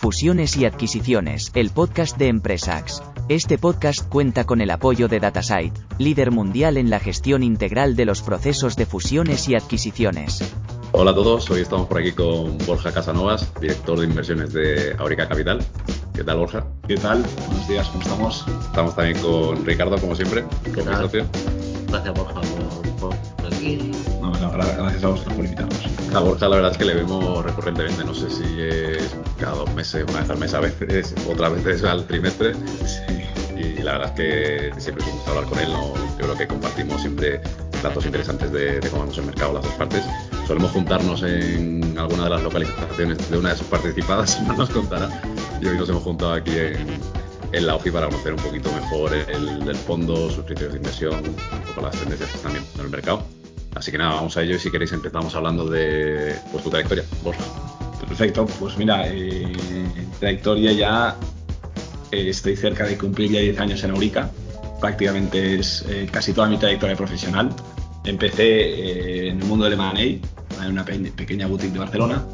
Fusiones y adquisiciones, el podcast de Empresax. Este podcast cuenta con el apoyo de Datasite, líder mundial en la gestión integral de los procesos de fusiones y adquisiciones. Hola a todos, hoy estamos por aquí con Borja Casanovas, director de inversiones de Aurica Capital. ¿Qué tal, Borja? ¿Qué tal? Buenos días, ¿cómo estamos? Estamos también con Ricardo, como siempre. ¿Qué tal? Gracias, Borja, por, por aquí. No, gracias a vosotros por invitarnos. A Borja la verdad es que le vemos recurrentemente, no sé si es cada dos meses, una vez al mes a veces, otras veces al trimestre. Y la verdad es que siempre es un gusto hablar con él. ¿no? Yo creo que compartimos siempre datos interesantes de, cómo vemos el mercado las dos partes. Solemos juntarnos en alguna de las localizaciones de una de sus participadas, no nos contará. Y hoy nos hemos juntado aquí en, la OFI para conocer un poquito mejor el, el fondo, sus criterios de inversión, un poco las tendencias que están viendo en el mercado. Así que nada, vamos a ello y si queréis empezamos hablando de pues, tu trayectoria, Borja. Perfecto, pues mira, eh, trayectoria ya eh, estoy cerca de cumplir ya 10 años en Aurica. Prácticamente es eh, casi toda mi trayectoria profesional. Empecé en el mundo del M&A, en una pequeña boutique de Barcelona,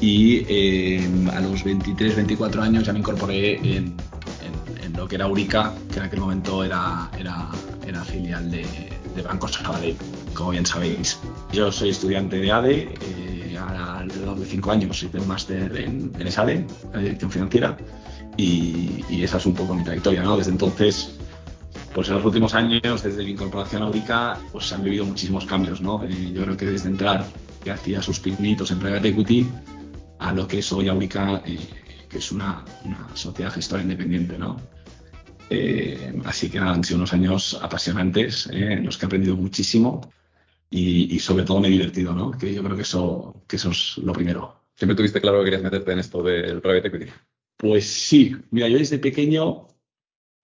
y a los 23, 24 años ya me incorporé en, lo que era Aurica, que en aquel momento era, era, era filial de, de Banco Sabadell como bien sabéis. Yo soy estudiante de ADE, eh, alrededor de cinco años hice un máster en, en ESADE, en Dirección Financiera, y, esa es un poco mi trayectoria, ¿no? Desde entonces, pues en los últimos años, desde mi incorporación a Aurica, pues se han vivido muchísimos cambios, ¿no? Eh, yo creo que desde entrar, que hacía sus pinitos en Private Equity, a lo que es hoy Aurica, eh, que es una, una sociedad gestora independiente, ¿no? Eh, así que han sido unos años apasionantes eh, en los que he aprendido muchísimo y, sobre todo me he divertido, ¿no? Que yo creo que eso, que eso es lo primero. ¿Siempre tuviste claro que querías meterte en esto del private equity? Pues sí. Mira, yo desde pequeño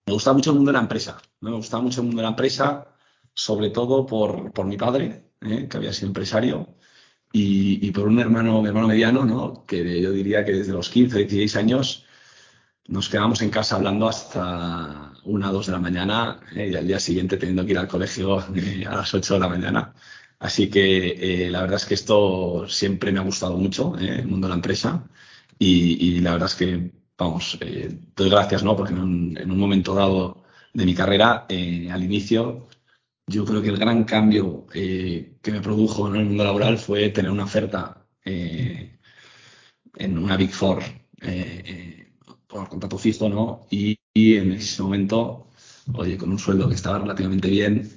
me gustaba mucho el mundo de la empresa. Me gustaba mucho el mundo de la empresa, sobre todo por, por mi padre, ¿eh? que había sido empresario, y, y, por un hermano, mi hermano mediano, ¿no? Que yo diría que desde los 15, 16 años nos quedamos en casa hablando hasta una o dos de la mañana eh, y al día siguiente teniendo que ir al colegio eh, a las 8 de la mañana. Así que eh, la verdad es que esto siempre me ha gustado mucho, el mundo de la empresa. Y, la verdad es que, vamos, doy gracias, ¿no? Porque en un, momento dado de mi carrera, al inicio, yo creo que el gran cambio que me produjo en el mundo laboral fue tener una oferta en una Big Four por contrato fijo, ¿no? Y, en ese momento, oye, con un sueldo que estaba relativamente bien,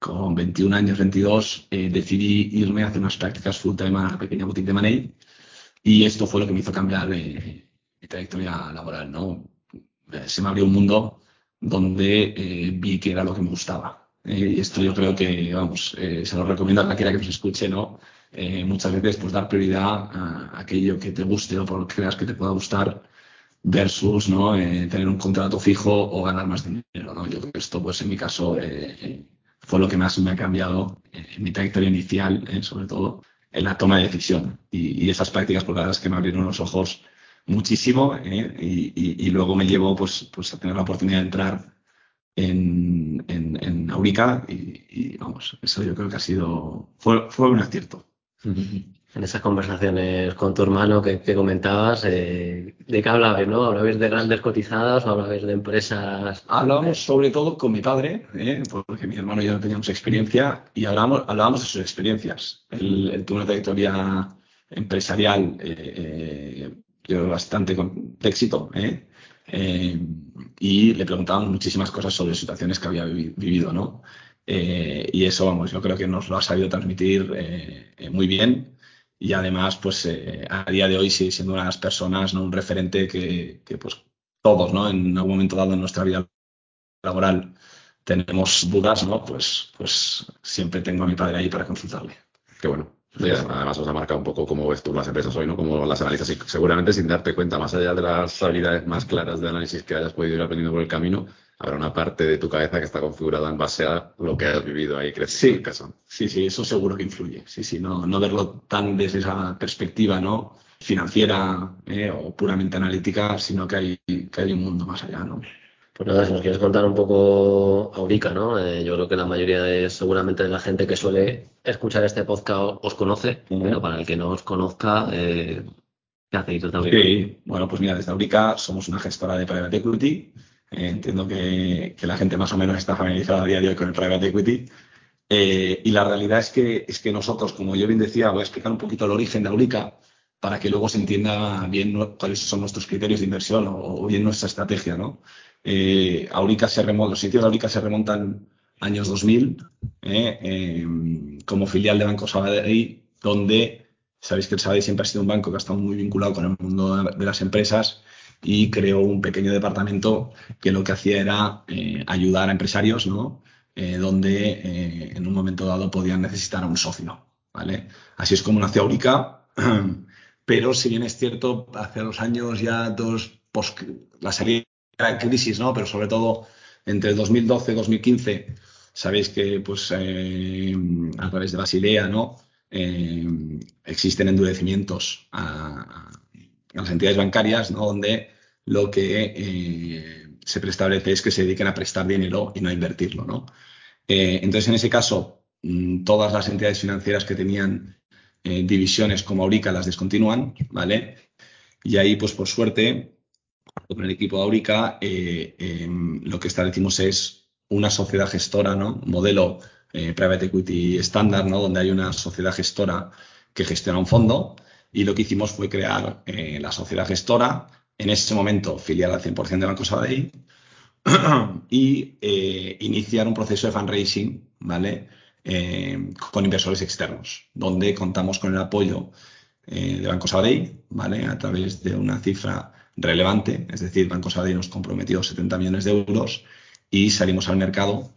con 21 años, 22, eh, decidí irme a hacer unas prácticas full time a una pequeña boutique de Money y esto fue lo que me hizo cambiar mi trayectoria laboral, ¿no? Eh, se me abrió un mundo donde eh, vi que era lo que me gustaba. y esto yo creo que, vamos, se lo recomiendo a cualquiera que nos escuche, ¿no? muchas veces, pues dar prioridad a aquello que te guste o por lo que creas que te pueda gustar versus ¿no? Eh, tener un contrato fijo o ganar más dinero. ¿no? Yo creo que esto, pues en mi caso, eh, fue lo que más me ha cambiado en mi trayectoria inicial, eh, sobre todo en la toma de decisión. Y, esas prácticas, por pues, la verdad es que me abrieron los ojos muchísimo y, y, luego me llevó pues, pues, a tener la oportunidad de entrar en, en, en Aurica y, vamos, eso yo creo que ha sido, fue, fue un acierto en esas conversaciones con tu hermano que, comentabas, eh, ¿de qué hablabais? ¿no? ¿Hablabais de grandes cotizadas o hablabais de empresas? Hablábamos sobre todo con mi padre, ¿eh? porque mi hermano y yo no teníamos experiencia, y hablábamos, hablábamos de sus experiencias. Él, tuvo una trayectoria empresarial eh, bastante con, de éxito, y le preguntábamos muchísimas cosas sobre situaciones que había vivido, ¿no? y eso, vamos, yo creo que nos lo ha sabido transmitir muy bien y además, pues eh, a día de hoy sigue siendo una de las personas, ¿no? un referente que, pues todos, ¿no? En algún momento dado en nuestra vida laboral tenemos dudas, ¿no? Pues, pues siempre tengo a mi padre ahí para consultarle. Qué bueno. además os ha marcado un poco cómo ves tú las empresas hoy, ¿no? Cómo las analizas y seguramente sin darte cuenta, más allá de las habilidades más claras de análisis que hayas podido ir aprendiendo por el camino, habrá una parte de tu cabeza que está configurada en base a lo que has vivido ahí creciendo sí, caso. Sí, sí, eso seguro que influye. Sí, sí, no, no verlo tan desde esa perspectiva, ¿no? financiera eh, o puramente analítica, sino que hay, que hay un mundo más allá, ¿no? Pues nada, si nos quieres contar un poco Aurica, ¿no? Eh, yo creo que la mayoría de, seguramente de la gente que suele escuchar este podcast os conoce, pero para el que no os conozca, eh, ¿qué hacéis desde Aurica? Sí, bueno, pues mira, desde Aurica somos una gestora de private equity. Eh, entiendo que, que, la gente más o menos está familiarizada a día de hoy con el private equity. y la realidad es que, es que nosotros, como yo bien decía, voy a explicar un poquito el origen de Aurica para que luego se entienda bien cuáles son nuestros criterios de inversión o, bien nuestra estrategia, ¿no? Eh, Aurica se remonta, los sitios de Aurica se remontan años 2000 eh, eh, como filial de Banco Sabadell, donde sabéis que el Sabadell siempre ha sido un banco que ha estado muy vinculado con el mundo de las empresas y creó un pequeño departamento que lo que hacía era eh, ayudar a empresarios, ¿no? Eh, donde eh, en un momento dado podían necesitar a un socio, ¿vale? Así es como nació Aurica. Pero si bien es cierto, hace los años ya dos, post, la salida de crisis, ¿no? Pero sobre todo entre 2012 y 2015, sabéis que pues a través de Basilea, ¿no? Existen endurecimientos a, las entidades bancarias, ¿no? Donde lo que eh, se preestablece es que se dediquen a prestar dinero y no a invertirlo, ¿no? Eh, entonces, en ese caso, mm, todas las entidades financieras que tenían eh, divisiones como Aurica las descontinúan, ¿vale? Y ahí, pues por suerte, con el equipo de Aurica, eh, lo que establecimos es una sociedad gestora, ¿no? Modelo private equity estándar, ¿no? Donde hay una sociedad gestora que gestiona un fondo. Y lo que hicimos fue crear eh, la sociedad gestora, en ese momento filial al 100% de Banco Sabadell, y eh, iniciar un proceso de fundraising, ¿vale? eh, con inversores externos, donde contamos con el apoyo eh, de Banco Sabadell, ¿vale? A través de una cifra relevante, es decir, Banco Sabadell nos comprometió 70 millones de euros y salimos al mercado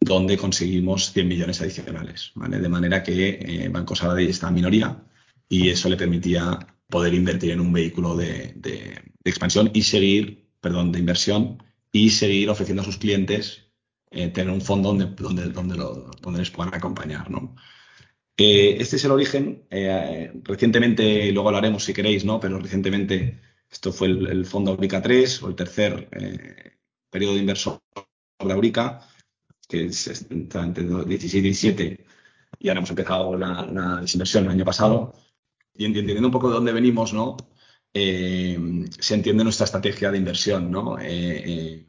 donde conseguimos 100 millones adicionales, ¿vale? De manera que eh, Banco Sabadell está en minoría y eso le permitía poder invertir en un vehículo de, expansión y seguir, perdón, de inversión y seguir ofreciendo a sus clientes eh, tener un fondo donde, donde, donde, lo, donde les puedan acompañar. ¿no? Eh, este es el origen. Eh, recientemente, luego hablaremos si queréis, ¿no? pero recientemente esto fue el, fondo Aurica 3 o el tercer eh, periodo de inversor de Aurica, que es, entre 16 y 17, y ahora hemos empezado la, la desinversión el año pasado. Y entendiendo un poco de dónde venimos, ¿no? Eh, se entiende nuestra estrategia de inversión, ¿no? Eh, eh,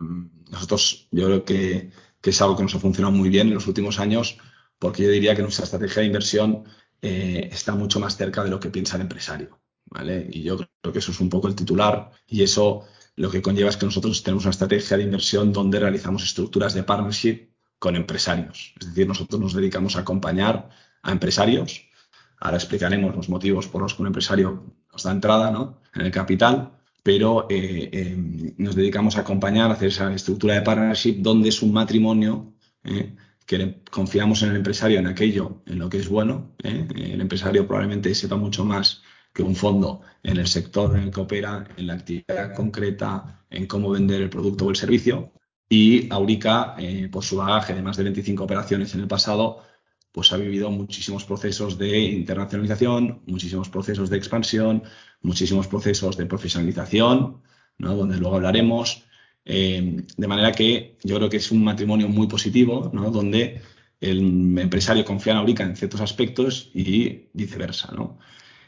nosotros, yo creo que que es algo que nos ha funcionado muy bien en los últimos años, porque yo diría que nuestra estrategia de inversión está mucho más cerca de lo que piensa el empresario. ¿vale? Y yo creo que eso es un poco el titular y eso lo que conlleva es que nosotros tenemos una estrategia de inversión donde realizamos estructuras de partnership con empresarios. Es decir, nosotros nos dedicamos a acompañar a empresarios. Ahora explicaremos los motivos por los que un empresario nos da entrada ¿no? en el capital pero eh, eh, nos dedicamos a acompañar, a hacer esa estructura de partnership donde es un matrimonio eh, que confiamos en el empresario, en aquello, en lo que es bueno. El empresario probablemente sepa mucho más que un fondo en el sector en el que opera, en la actividad concreta, en cómo vender el producto o el servicio. Y Aurica, por su bagaje de más de 25 operaciones en el pasado, pues ha vivido muchísimos procesos de internacionalización, muchísimos procesos de expansión, muchísimos procesos de profesionalización, ¿no? donde luego hablaremos. Eh, de manera que yo creo que es un matrimonio muy positivo, ¿no? donde el empresario confía en Aurica en ciertos aspectos y viceversa. ¿no?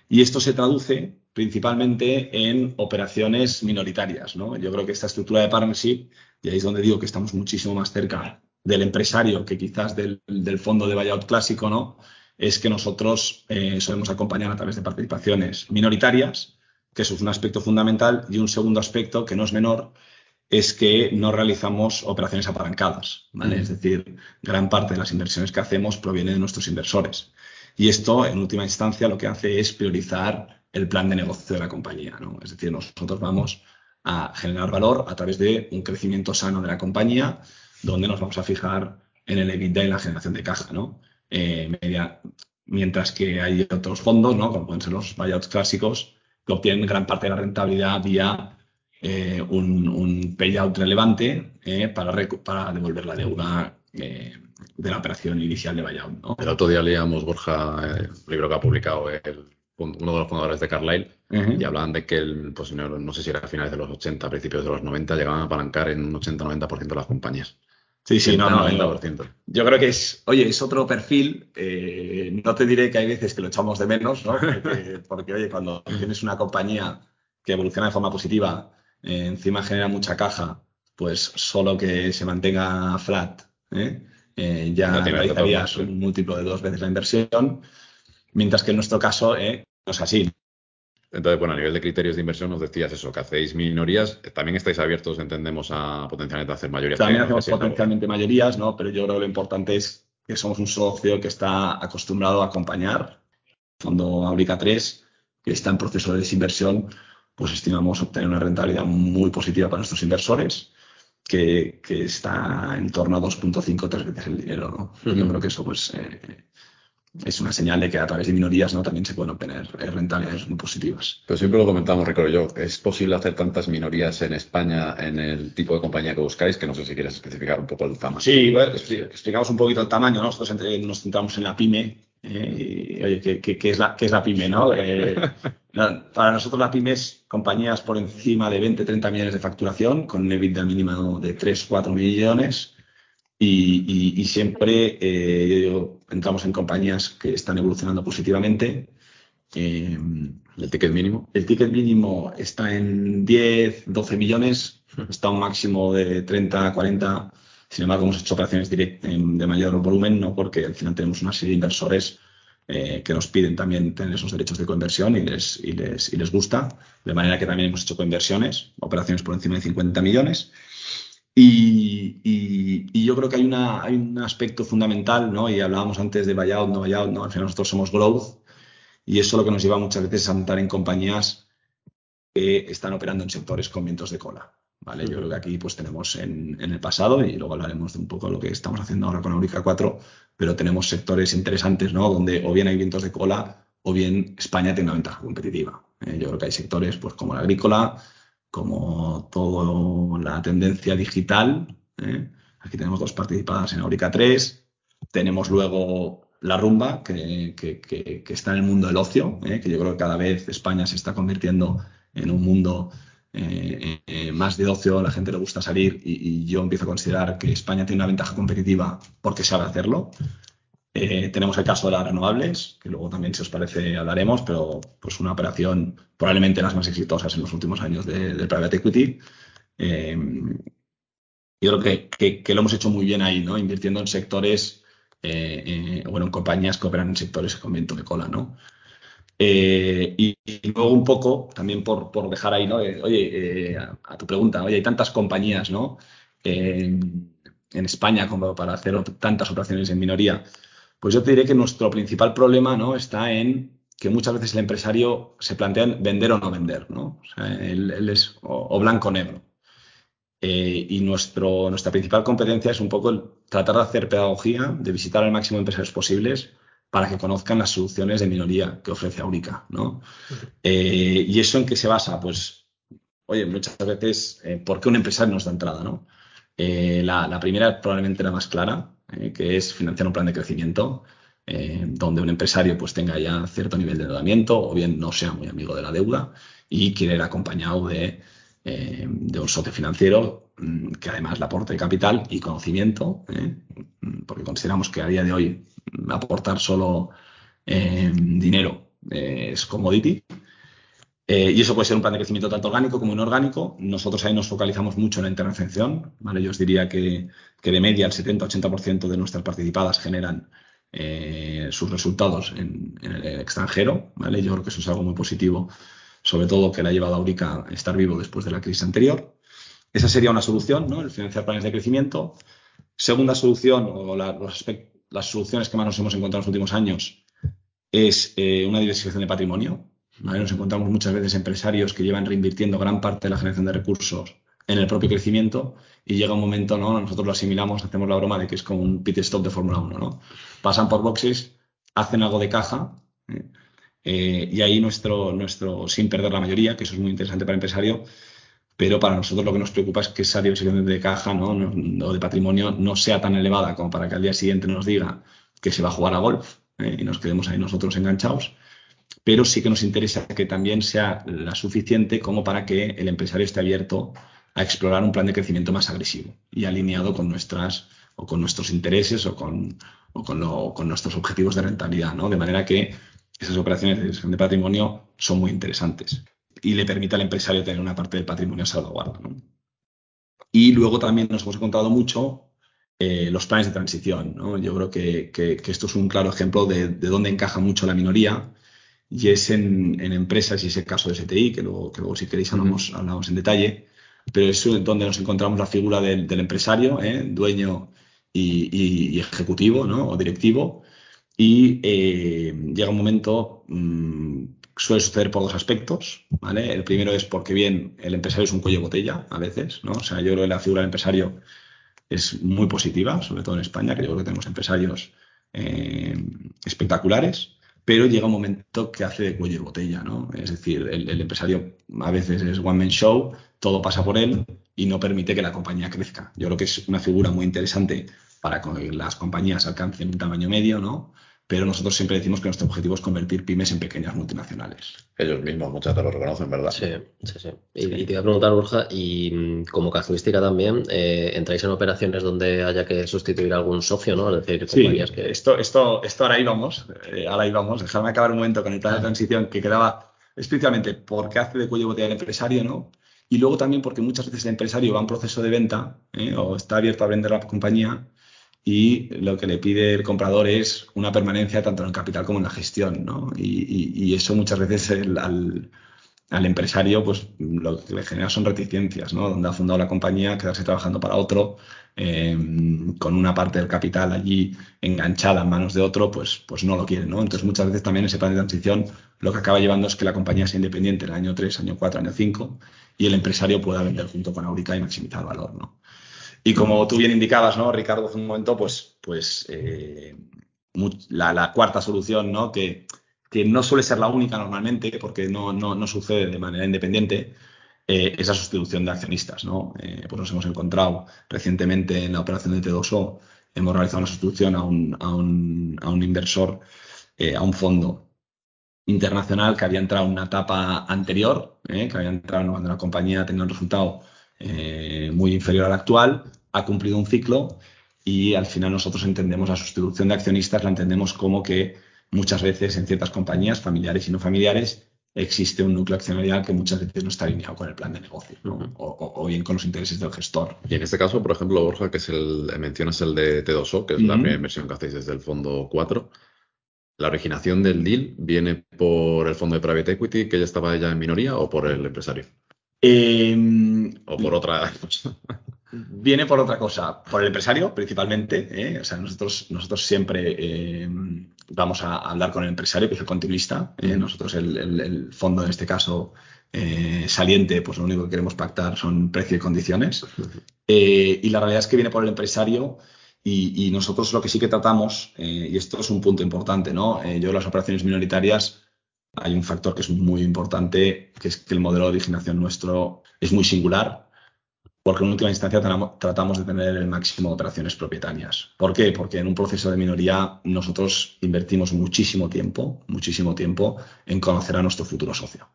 Y esto se traduce principalmente en operaciones minoritarias. ¿no? Yo creo que esta estructura de partnership, y ahí es donde digo que estamos muchísimo más cerca del empresario que quizás del, del fondo de buyout clásico, ¿no? Es que nosotros eh, solemos acompañar a través de participaciones minoritarias, que eso es un aspecto fundamental, y un segundo aspecto que no es menor, es que no realizamos operaciones apalancadas, ¿vale? Mm. Es decir, gran parte de las inversiones que hacemos proviene de nuestros inversores. Y esto, en última instancia, lo que hace es priorizar el plan de negocio de la compañía, ¿no? Es decir, nosotros vamos a generar valor a través de un crecimiento sano de la compañía, donde nos vamos a fijar en el EBITDA y la generación de caja, ¿no? Eh, media, mientras que hay otros fondos, ¿no? como pueden ser los buyouts clásicos, que obtienen gran parte de la rentabilidad vía eh, un, un, payout relevante eh, para, para, devolver la deuda eh, de la operación inicial de buyout. ¿no? El otro día leíamos, Borja, el libro que ha publicado el, uno de los fundadores de Carlyle uh -huh. y hablaban de que, el, pues, no, no, sé si era a finales de los 80, principios de los 90, llegaban a apalancar en un 80-90% de las compañías. Sí, sí, no, no, yo, yo, creo que es, oye, es otro perfil. Eh, no te diré que hay veces que lo echamos de menos, ¿no? Porque, porque oye, cuando tienes una compañía que evoluciona de forma positiva, eh, encima genera mucha caja, pues solo que se mantenga flat, ¿eh? Eh, ya realizarías un múltiplo de dos veces la inversión, mientras que en nuestro caso no es así. Entonces, bueno, a nivel de criterios de inversión nos decías eso, que hacéis minorías, también estáis abiertos, entendemos, a potencialmente hacer mayorías. También hacemos potencialmente mayorías, ¿no? Pero yo creo que lo importante es que somos un socio que está acostumbrado a acompañar. Fondo Aurica 3, que está en proceso de desinversión, pues estimamos obtener una rentabilidad muy positiva para nuestros inversores, que, que está en torno a 2.5 o 3 veces el dinero, ¿no? Uh -huh. Yo creo que eso, pues, eh, es una señal de que a través de minorías ¿no? también se pueden obtener rentabilidades muy positivas. Pero siempre lo comentamos, recuerdo yo, ¿es posible hacer tantas minorías en España en el tipo de compañía que buscáis? Que no sé si quieres especificar un poco el tamaño. Sí, bueno, explicamos un poquito el tamaño, ¿no? nosotros nos centramos en la pyme. Eh, y, oye, ¿qué, qué, qué, es la, ¿qué es la pyme? ¿no? Eh, para nosotros la pyme es compañías por encima de 20, 30 millones de facturación, con un EBITDA mínimo de 3, 4 millones y, y, y siempre eh, yo digo, entramos en compañías que están evolucionando positivamente. Eh, ¿El ticket mínimo? El ticket mínimo está en 10, 12 millones, está un máximo de 30, 40. Sin embargo, hemos hecho operaciones direct, de mayor volumen, ¿no? porque al final tenemos una serie de inversores eh, que nos piden también tener esos derechos de conversión y les, y, les, y les gusta. De manera que también hemos hecho coinversiones, operaciones por encima de 50 millones. Y, y, y, yo creo que hay, una, hay un aspecto fundamental, ¿no? Y hablábamos antes de buyout, no buyout, ¿no? Al final nosotros somos growth y eso lo que nos lleva muchas veces a montar en compañías que están operando en sectores con vientos de cola, ¿vale? Yo creo que aquí pues tenemos en, en el pasado y luego hablaremos de un poco lo que estamos haciendo ahora con Aurica 4, pero tenemos sectores interesantes, ¿no? Donde o bien hay vientos de cola o bien España tiene una ventaja competitiva. ¿eh? Yo creo que hay sectores pues como la agrícola, como toda la tendencia digital. ¿eh? Aquí tenemos dos participadas en Aurica 3. Tenemos luego la rumba, que, que, está en el mundo del ocio, ¿eh? que yo creo que cada vez España se está convirtiendo en un mundo eh, más de ocio, la gente le gusta salir y, yo empiezo a considerar que España tiene una ventaja competitiva porque sabe hacerlo. Eh, tenemos el caso de las renovables, que luego también, si os parece, hablaremos, pero pues una operación probablemente las más exitosas en los últimos años de, del private equity. Eh, yo creo que, que, lo hemos hecho muy bien ahí, ¿no? Invirtiendo en sectores, eh, bueno, en compañías que operan en sectores con viento de cola, ¿no? Y, luego un poco, también por, por dejar ahí, ¿no? oye, a, a, tu pregunta, oye, hay tantas compañías, ¿no? en España como para hacer tantas operaciones en minoría. Pues yo te diré que nuestro principal problema ¿no? está en que muchas veces el empresario se plantea vender o no vender, ¿no? O él, es o, blanco o negro. Eh, y nuestro, nuestra principal competencia es un poco el tratar de hacer pedagogía, de visitar al máximo de empresarios posibles para que conozcan las soluciones de minoría que ofrece Aurica, ¿no? Eh, ¿Y eso en qué se basa? Pues, oye, muchas veces, eh, ¿por qué un empresario nos da entrada, no? La, la, primera probablemente la más clara, eh, que es financiar un plan de crecimiento, eh, donde un empresario pues tenga ya cierto nivel de endeudamiento o bien no sea muy amigo de la deuda y quiere ir acompañado de, eh, de un socio financiero mm, que además le aporte capital y conocimiento, eh, porque consideramos que a día de hoy aportar solo dinero es commodity. Eh, y eso puede ser un plan de crecimiento tanto orgánico como inorgánico. Nosotros ahí nos focalizamos mucho en la internacionalización. ¿vale? Yo os diría que, de media el 70-80% de nuestras participadas generan eh, sus resultados en, el extranjero. ¿vale? Yo creo que eso es algo muy positivo, sobre todo que le ha llevado a Aurica a estar vivo después de la crisis anterior. Esa sería una solución, ¿no? el financiar planes de crecimiento. Segunda solución, o las soluciones que más nos hemos encontrado en los últimos años, es eh, una diversificación de patrimonio. Nos encontramos muchas veces empresarios que llevan reinvirtiendo gran parte de la generación de recursos en el propio crecimiento y llega un momento, ¿no? Nosotros lo asimilamos, hacemos la broma de que es como un pit stop de Fórmula 1, ¿no? Pasan por boxes hacen algo de caja. y ahí nuestro, nuestro, sin perder la mayoría, que eso es muy interesante para el empresario, pero para nosotros lo que nos preocupa es que esa diversificación de caja ¿no? o de patrimonio no sea tan elevada como para que al día siguiente nos diga que se va a jugar a golf y nos quedemos ahí nosotros enganchados, pero sí que nos interesa que también sea la suficiente como para que el empresario esté abierto a explorar un plan de crecimiento más agresivo y alineado con nuestras o con nuestros intereses o con, con, nuestros objetivos de rentabilidad, ¿no? De manera que esas operaciones de gestión de patrimonio son muy interesantes y le permite al empresario tener una parte del patrimonio salvaguarda, ¿no? Y luego también nos hemos encontrado mucho eh, los planes de transición, ¿no? Yo creo que, esto es un claro ejemplo de, de dónde encaja mucho la minoría y es en, empresas, y es el caso de STI, que luego, que luego si queréis hablamos, hablamos en detalle, pero es donde nos encontramos la figura del, empresario, ¿eh? dueño y, ejecutivo ¿no? o directivo, y eh, llega un momento, mm, suele suceder por dos aspectos, ¿vale? El primero es porque bien, el empresario es un cuello de botella a veces, ¿no? O sea, yo creo que la figura del empresario es muy positiva, sobre todo en España, que yo creo que tenemos empresarios eh, espectaculares pero llega un momento que hace de cuello de botella, ¿no? Es decir, el, empresario a veces es one man show, todo pasa por él y no permite que la compañía crezca. Yo creo que es una figura muy interesante para que las compañías alcancen un tamaño medio, ¿no? Pero nosotros siempre decimos que nuestro objetivo es convertir pymes en pequeñas multinacionales. Ellos mismos muchas veces lo reconocen, ¿verdad? Sí, sí, sí. Y, te iba a preguntar, Borja, y mm, como casuística también, eh, ¿entráis en operaciones donde haya que sustituir a algún socio, no? Es decir, compañías que... esto, esto, esto ahora íbamos, eh, ahora íbamos, déjame acabar un momento con el plan de transición que quedaba especialmente porque hace de cuello botella el empresario, ¿no? Y luego también porque muchas veces el empresario va en proceso de venta ¿eh? o está abierto a vender la compañía y lo que le pide el comprador es una permanencia tanto en el capital como en la gestión, ¿no? Y, eso muchas veces al, empresario pues lo que le genera son reticencias, ¿no? Donde ha fundado la compañía, quedarse trabajando para otro, em, con una parte del capital allí enganchada en manos de otro, pues, pues no lo quiere, ¿no? Entonces muchas veces también ese plan de transición lo que acaba llevando es que la compañía sea independiente en el año 3, año 4, año 5 y el empresario pueda vender junto con Aurica y maximizar valor, ¿no? Y como tú bien indicabas, ¿no, Ricardo, hace un momento, pues, pues eh, la, cuarta solución, ¿no? Que, que, no suele ser la única normalmente, porque no, no, no sucede de manera independiente, eh, esa sustitución de accionistas, ¿no? Eh, pues nos hemos encontrado recientemente en la operación de T2O, hemos realizado una sustitución a un, a un, a un inversor, a un fondo internacional que había entrado en una etapa anterior, que había entrado cuando la compañía tenía un resultado eh, muy inferior al actual, ha cumplido un ciclo y al final nosotros entendemos la sustitución de accionistas, la entendemos como que muchas veces en ciertas compañías, familiares y no familiares, existe un núcleo accionarial que muchas veces no está alineado con el plan de negocio o, bien con los intereses del gestor. Y en este caso, por ejemplo, Borja, que es el, mencionas el de T2O, que es la primera inversión que hacéis desde el fondo 4. ¿La originación del deal viene por el fondo de private equity que ya estaba ya en minoría o por el empresario? Em, o por otra Viene por otra cosa, por el empresario principalmente. ¿eh? O sea, nosotros, nosotros siempre em, vamos a hablar con el empresario, que es el continuista. ¿eh? Nosotros, el, fondo en este caso eh, saliente, pues lo único que queremos pactar son precio y condiciones. y la realidad es que viene por el empresario. Y, y nosotros lo que sí que tratamos, y esto es un punto importante, ¿no? yo las operaciones minoritarias hay un factor que es muy importante, que es que el modelo de originación nuestro es muy singular, porque en última instancia tratamos de tener el máximo de operaciones propietarias. ¿Por qué? Porque en un proceso de minoría nosotros invertimos muchísimo tiempo, muchísimo tiempo en conocer a nuestro futuro socio.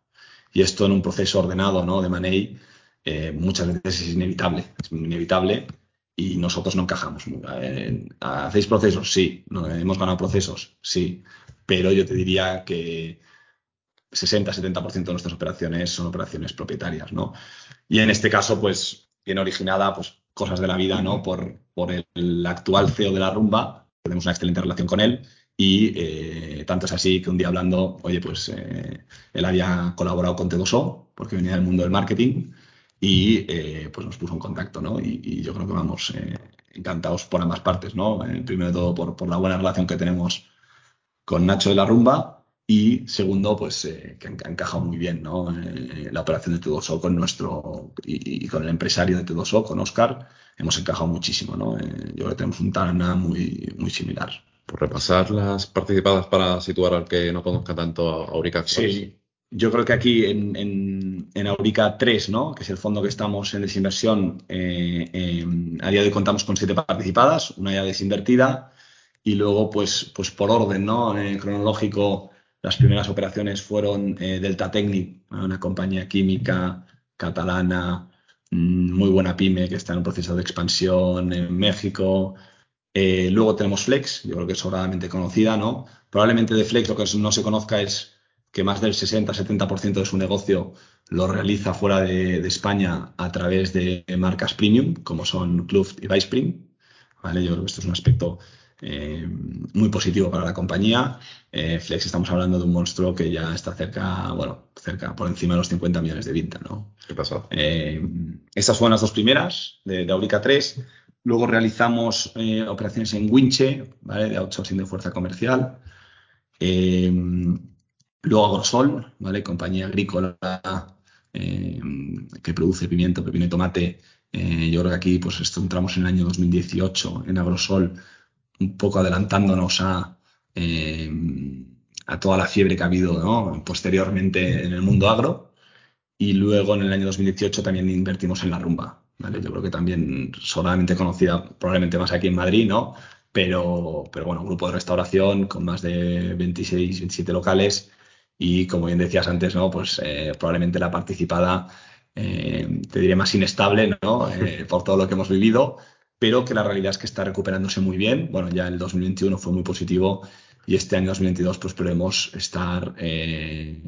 Y esto en un proceso ordenado ¿no? de Money eh, muchas veces es inevitable, es inevitable y nosotros no encajamos. ¿Hacéis procesos? Sí. ¿Hemos ganado procesos? Sí. Pero yo te diría que 60-70% de nuestras operaciones son operaciones propietarias, ¿no? Y en este caso, pues, viene originada, pues, cosas de la vida, ¿no? Por, por el actual CEO de la rumba, tenemos una excelente relación con él y eh, tanto es así que un día hablando, oye, pues eh, él había colaborado con T2O porque venía del mundo del marketing y eh, pues nos puso en contacto, ¿no? Y, yo creo que vamos encantados por ambas partes, ¿no? primero de todo por, por la buena relación que tenemos con Nacho de la Rumba y segundo, pues eh, que ha encajado muy bien ¿no? Eh, la operación de T2O con nuestro y, con el empresario de T2O, con Oscar, hemos encajado muchísimo. ¿no? Eh, yo creo que tenemos un Tana muy, muy similar. Por repasar las participadas para situar al que no conozca tanto a Aurica. Sí, yo creo que aquí en, en, Aurica 3, ¿no? que es el fondo que estamos en desinversión, eh, a día de hoy contamos con siete participadas, una ya desinvertida, y luego, pues, pues por orden ¿no? Eh, cronológico, las primeras operaciones fueron eh, Delta Technic, una compañía química catalana, mm, muy buena pyme que está en un proceso de expansión en México. Eh, luego tenemos Flex, yo creo que es sobradamente conocida, ¿no? Probablemente de Flex lo que no se conozca es que más del 60-70% de su negocio lo realiza fuera de, España a través de marcas premium, como son Club y Vicepring. ¿vale? Yo creo que esto es un aspecto eh, muy positivo para la compañía. Eh, Flex estamos hablando de un monstruo que ya está cerca, bueno, cerca, por encima de los 50 millones de venta, ¿no? ¿Qué pasó? Eh, estas fueron las dos primeras de, de Aurica 3. Luego realizamos operaciones en Winche, ¿vale? De outsourcing de fuerza comercial. luego Agrosol, ¿vale? Compañía agrícola que produce pimiento, pepino y tomate. yo creo que aquí, pues, esto entramos en el año 2018 en Agrosol un poco adelantándonos a, eh, a toda la fiebre que ha habido posteriormente en el mundo agro. Y luego en el año 2018 también invertimos en la rumba. ¿vale? Yo creo que también solamente conocida, probablemente más aquí en Madrid, ¿no? Pero, pero bueno, un grupo de restauración con más de 26, 27 locales y como bien decías antes, ¿no? Pues eh, probablemente la participada, eh, te diré más inestable, ¿no? por todo lo que hemos vivido, pero que la realidad es que está recuperándose muy bien. Bueno, ya el 2021 fue muy positivo y este año 2022 pues esperemos estar eh,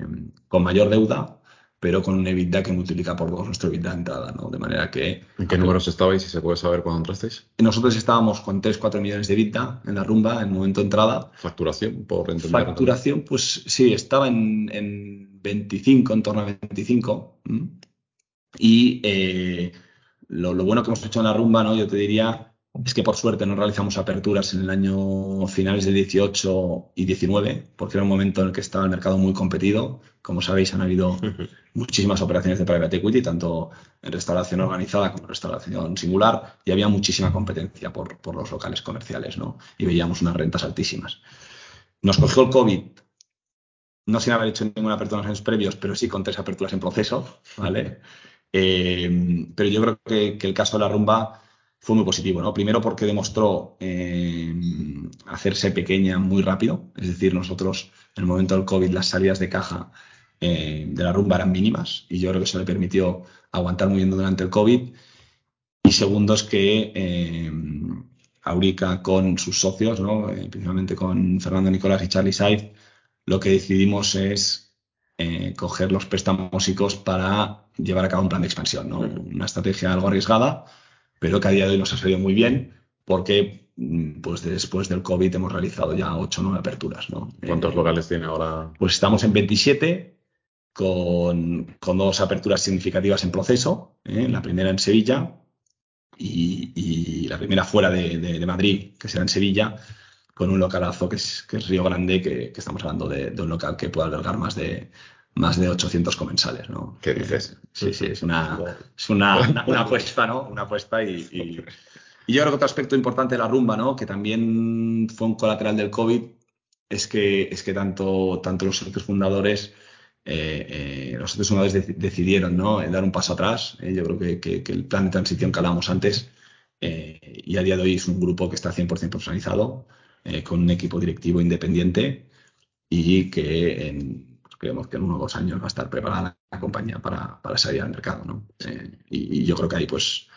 con mayor deuda, pero con un EBITDA que multiplica por dos nuestro EBITDA de entrada, ¿no? De manera que... ¿En qué números estabais, si se puede saber cuándo entrasteis? Nosotros estábamos con 3-4 millones de EBITDA en la rumba en el momento de entrada. ¿Facturación? Por entender. Facturación, pues sí, estaba en, en 25, en torno a 25. Y... Eh, lo, bueno que hemos hecho en la rumba, ¿no? Yo te diría, es que por suerte no realizamos aperturas en el año finales de 18 y 19, porque era un momento en el que estaba el mercado muy competido. Como sabéis, han habido muchísimas operaciones de private equity, tanto en restauración organizada como en restauración singular, y había muchísima competencia por, por los locales comerciales, ¿no? Y veíamos unas rentas altísimas. Nos cogió el COVID no sin haber hecho ninguna apertura en los años previos, pero sí con tres aperturas en proceso, ¿vale? Eh, pero yo creo que, el caso de la rumba fue muy positivo, ¿no? Primero porque demostró eh, hacerse pequeña muy rápido, es decir, nosotros en el momento del COVID las salidas de caja eh, de la rumba eran mínimas y yo creo que eso le permitió aguantar muy bien durante el COVID. Y segundo es que Aurica con sus socios, ¿no? principalmente con Fernando Nicolás y Charlie Said, lo que decidimos es eh, coger los préstamos para llevar a cabo un plan de expansión. ¿no? Una estrategia algo arriesgada, pero que a día de hoy nos ha salido muy bien porque mm, pues después del COVID hemos realizado ya 8 o 9 aperturas. ¿no? ¿Cuántos eh, locales tiene ahora? Pues estamos en 27 con, con dos aperturas significativas en proceso. ¿eh? La primera en Sevilla y, la primera fuera de, Madrid, que será en Sevilla, con un localazo que es, que es Río Grande, que, estamos hablando de, un local que puede albergar más de, más de 800 comensales, ¿no? ¿Qué dices? Sí, sí, es una, es una, una, apuesta, ¿no? Una apuesta y, y, yo creo que otro aspecto importante de la rumba, ¿no? Que también fue un colateral del COVID, es que, es que tanto, tanto los socios fundadores, eh, eh, los socios fundadores decidieron, ¿no? Dar un paso atrás. Eh, yo creo que, que, el plan de transición que hablábamos antes, y a día de hoy es un grupo que está 100% profesionalizado, eh, con un equipo directivo independiente y que en, creemos que en uno o dos años va a estar preparada la compañía para, para salir al mercado. ¿no? Eh, y, yo creo que ahí pues,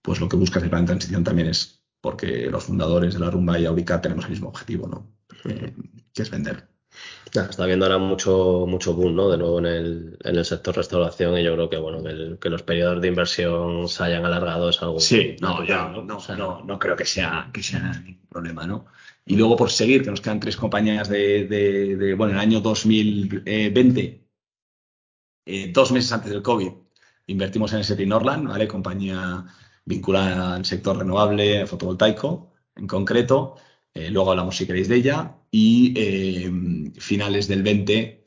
pues lo que busca el plan de transición también es porque los fundadores de la Rumba y Aurica tenemos el mismo objetivo, ¿no? Eh, que es vender. Está habiendo ahora mucho, mucho boom, ¿no? De nuevo en el, en el sector restauración y yo creo que, bueno, que, los periodos de inversión se hayan alargado es algo. Sí, no, no, no, no, creo que sea, que sea ningún problema, ¿no? Y luego por seguir, que nos quedan tres compañías de, bueno, en el año 2020, eh, dos meses antes del COVID, invertimos en ST Norland, ¿vale? Compañía vinculada al sector renovable, fotovoltaico en concreto. Eh, luego hablamos si queréis de ella. Y eh, finales del 20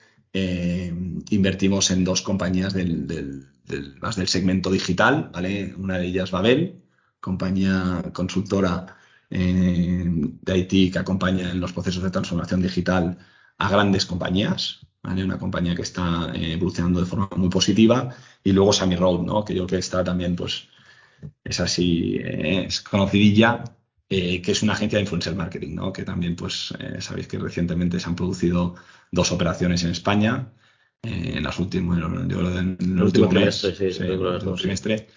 invertimos en dos compañías del, del, del, más del segmento digital, ¿vale? Una de ellas Babel, compañía consultora de IT que acompaña en los procesos de transformación digital a grandes compañías, una compañía que está evolucionando de forma muy positiva, y luego Sammy Road, ¿no? que yo creo que está también, pues, es así, es conocidilla, eh, que es una agencia de influencer marketing, ¿no? que también, pues, eh, sabéis que recientemente se han producido dos operaciones en España, eh, en las últimas, yo creo, en el, último trimestre, sí, sí, el último trimestre,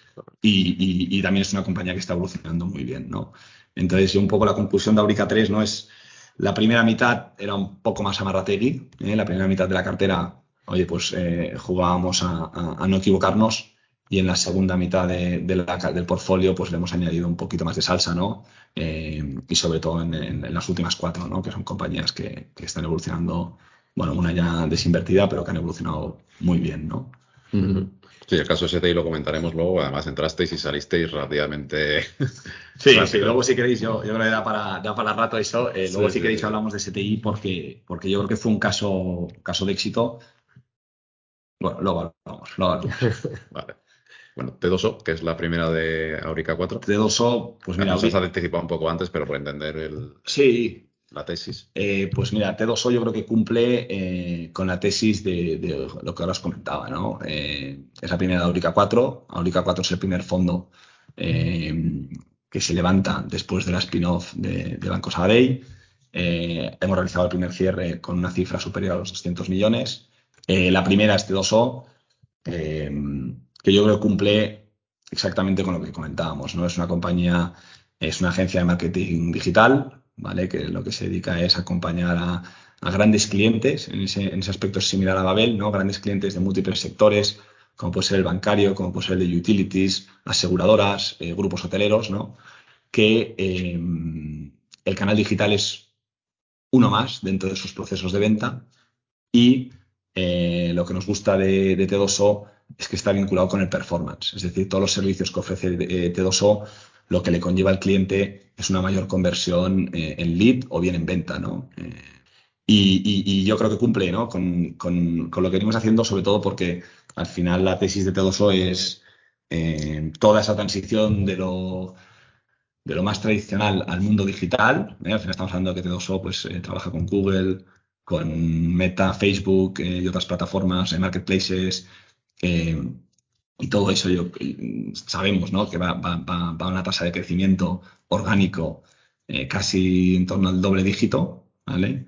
y, y, y, también es una compañía que está evolucionando muy bien, ¿no? Entonces, un poco la conclusión de Aurica 3, ¿no? Es la primera mitad era un poco más amarrategui, ¿eh? la primera mitad de la cartera, oye, pues eh, jugábamos a, no equivocarnos y en la segunda mitad del portfolio pues le hemos añadido un poquito más de salsa, ¿no? Eh, y sobre todo en, las últimas cuatro, ¿no? Que son compañías que, están evolucionando, bueno, una ya desinvertida, pero que han evolucionado muy bien, ¿no? Uh. Sí, el caso STI lo comentaremos luego. Además, entrasteis y salisteis rápidamente. Sí, sí, luego si queréis, yo, yo creo que da para, da para rato eso. Eh, luego, sí, si queréis, hablamos de STI porque, porque yo creo que fue un caso, caso de éxito. Bueno, luego hablamos, luego hablamos. vale. Bueno, T2O, que es la primera de Aurica 4. T2O, pues mira. Nos has anticipado un poco antes, pero por entender el. Sí, la tesis? Eh, pues mira, T2O yo creo que cumple eh, con la tesis de, lo que ahora os comentaba, ¿no? Eh, es la primera de Aurica 4. Aurica 4 es el primer fondo eh, que se levanta después de la spin-off de, Banco Sabadell. Hemos realizado el primer cierre con una cifra superior a los 200 millones. La primera es T2O, que yo creo que cumple exactamente con lo que comentábamos, ¿no? Es una compañía, es una agencia de marketing digital, ¿vale? Que lo que se dedica es acompañar a, a grandes clientes, en ese, en ese, aspecto es similar a Babel, ¿no? Grandes clientes de múltiples sectores, como puede ser el bancario, como puede ser el de utilities, aseguradoras, eh, grupos hoteleros, ¿no? Que eh, el canal digital es uno más dentro de sus procesos de venta y eh, lo que nos gusta de, de, T2O es que está vinculado con el performance, es decir, todos los servicios que ofrece eh, T2O lo que le conlleva al cliente es una mayor conversión eh, en lead o bien en venta, ¿no? Eh, y, yo creo que cumple, ¿no? Con, lo que venimos haciendo, sobre todo porque al final la tesis de T2O es eh, toda esa transición de lo, más tradicional al mundo digital. Al final estamos hablando de que T2O pues, eh, trabaja con Google, con Meta, Facebook y otras plataformas, marketplaces y todo eso yo, sabemos ¿no? que va, va, va, va, a una tasa de crecimiento orgánico eh, casi en torno al doble dígito, ¿vale?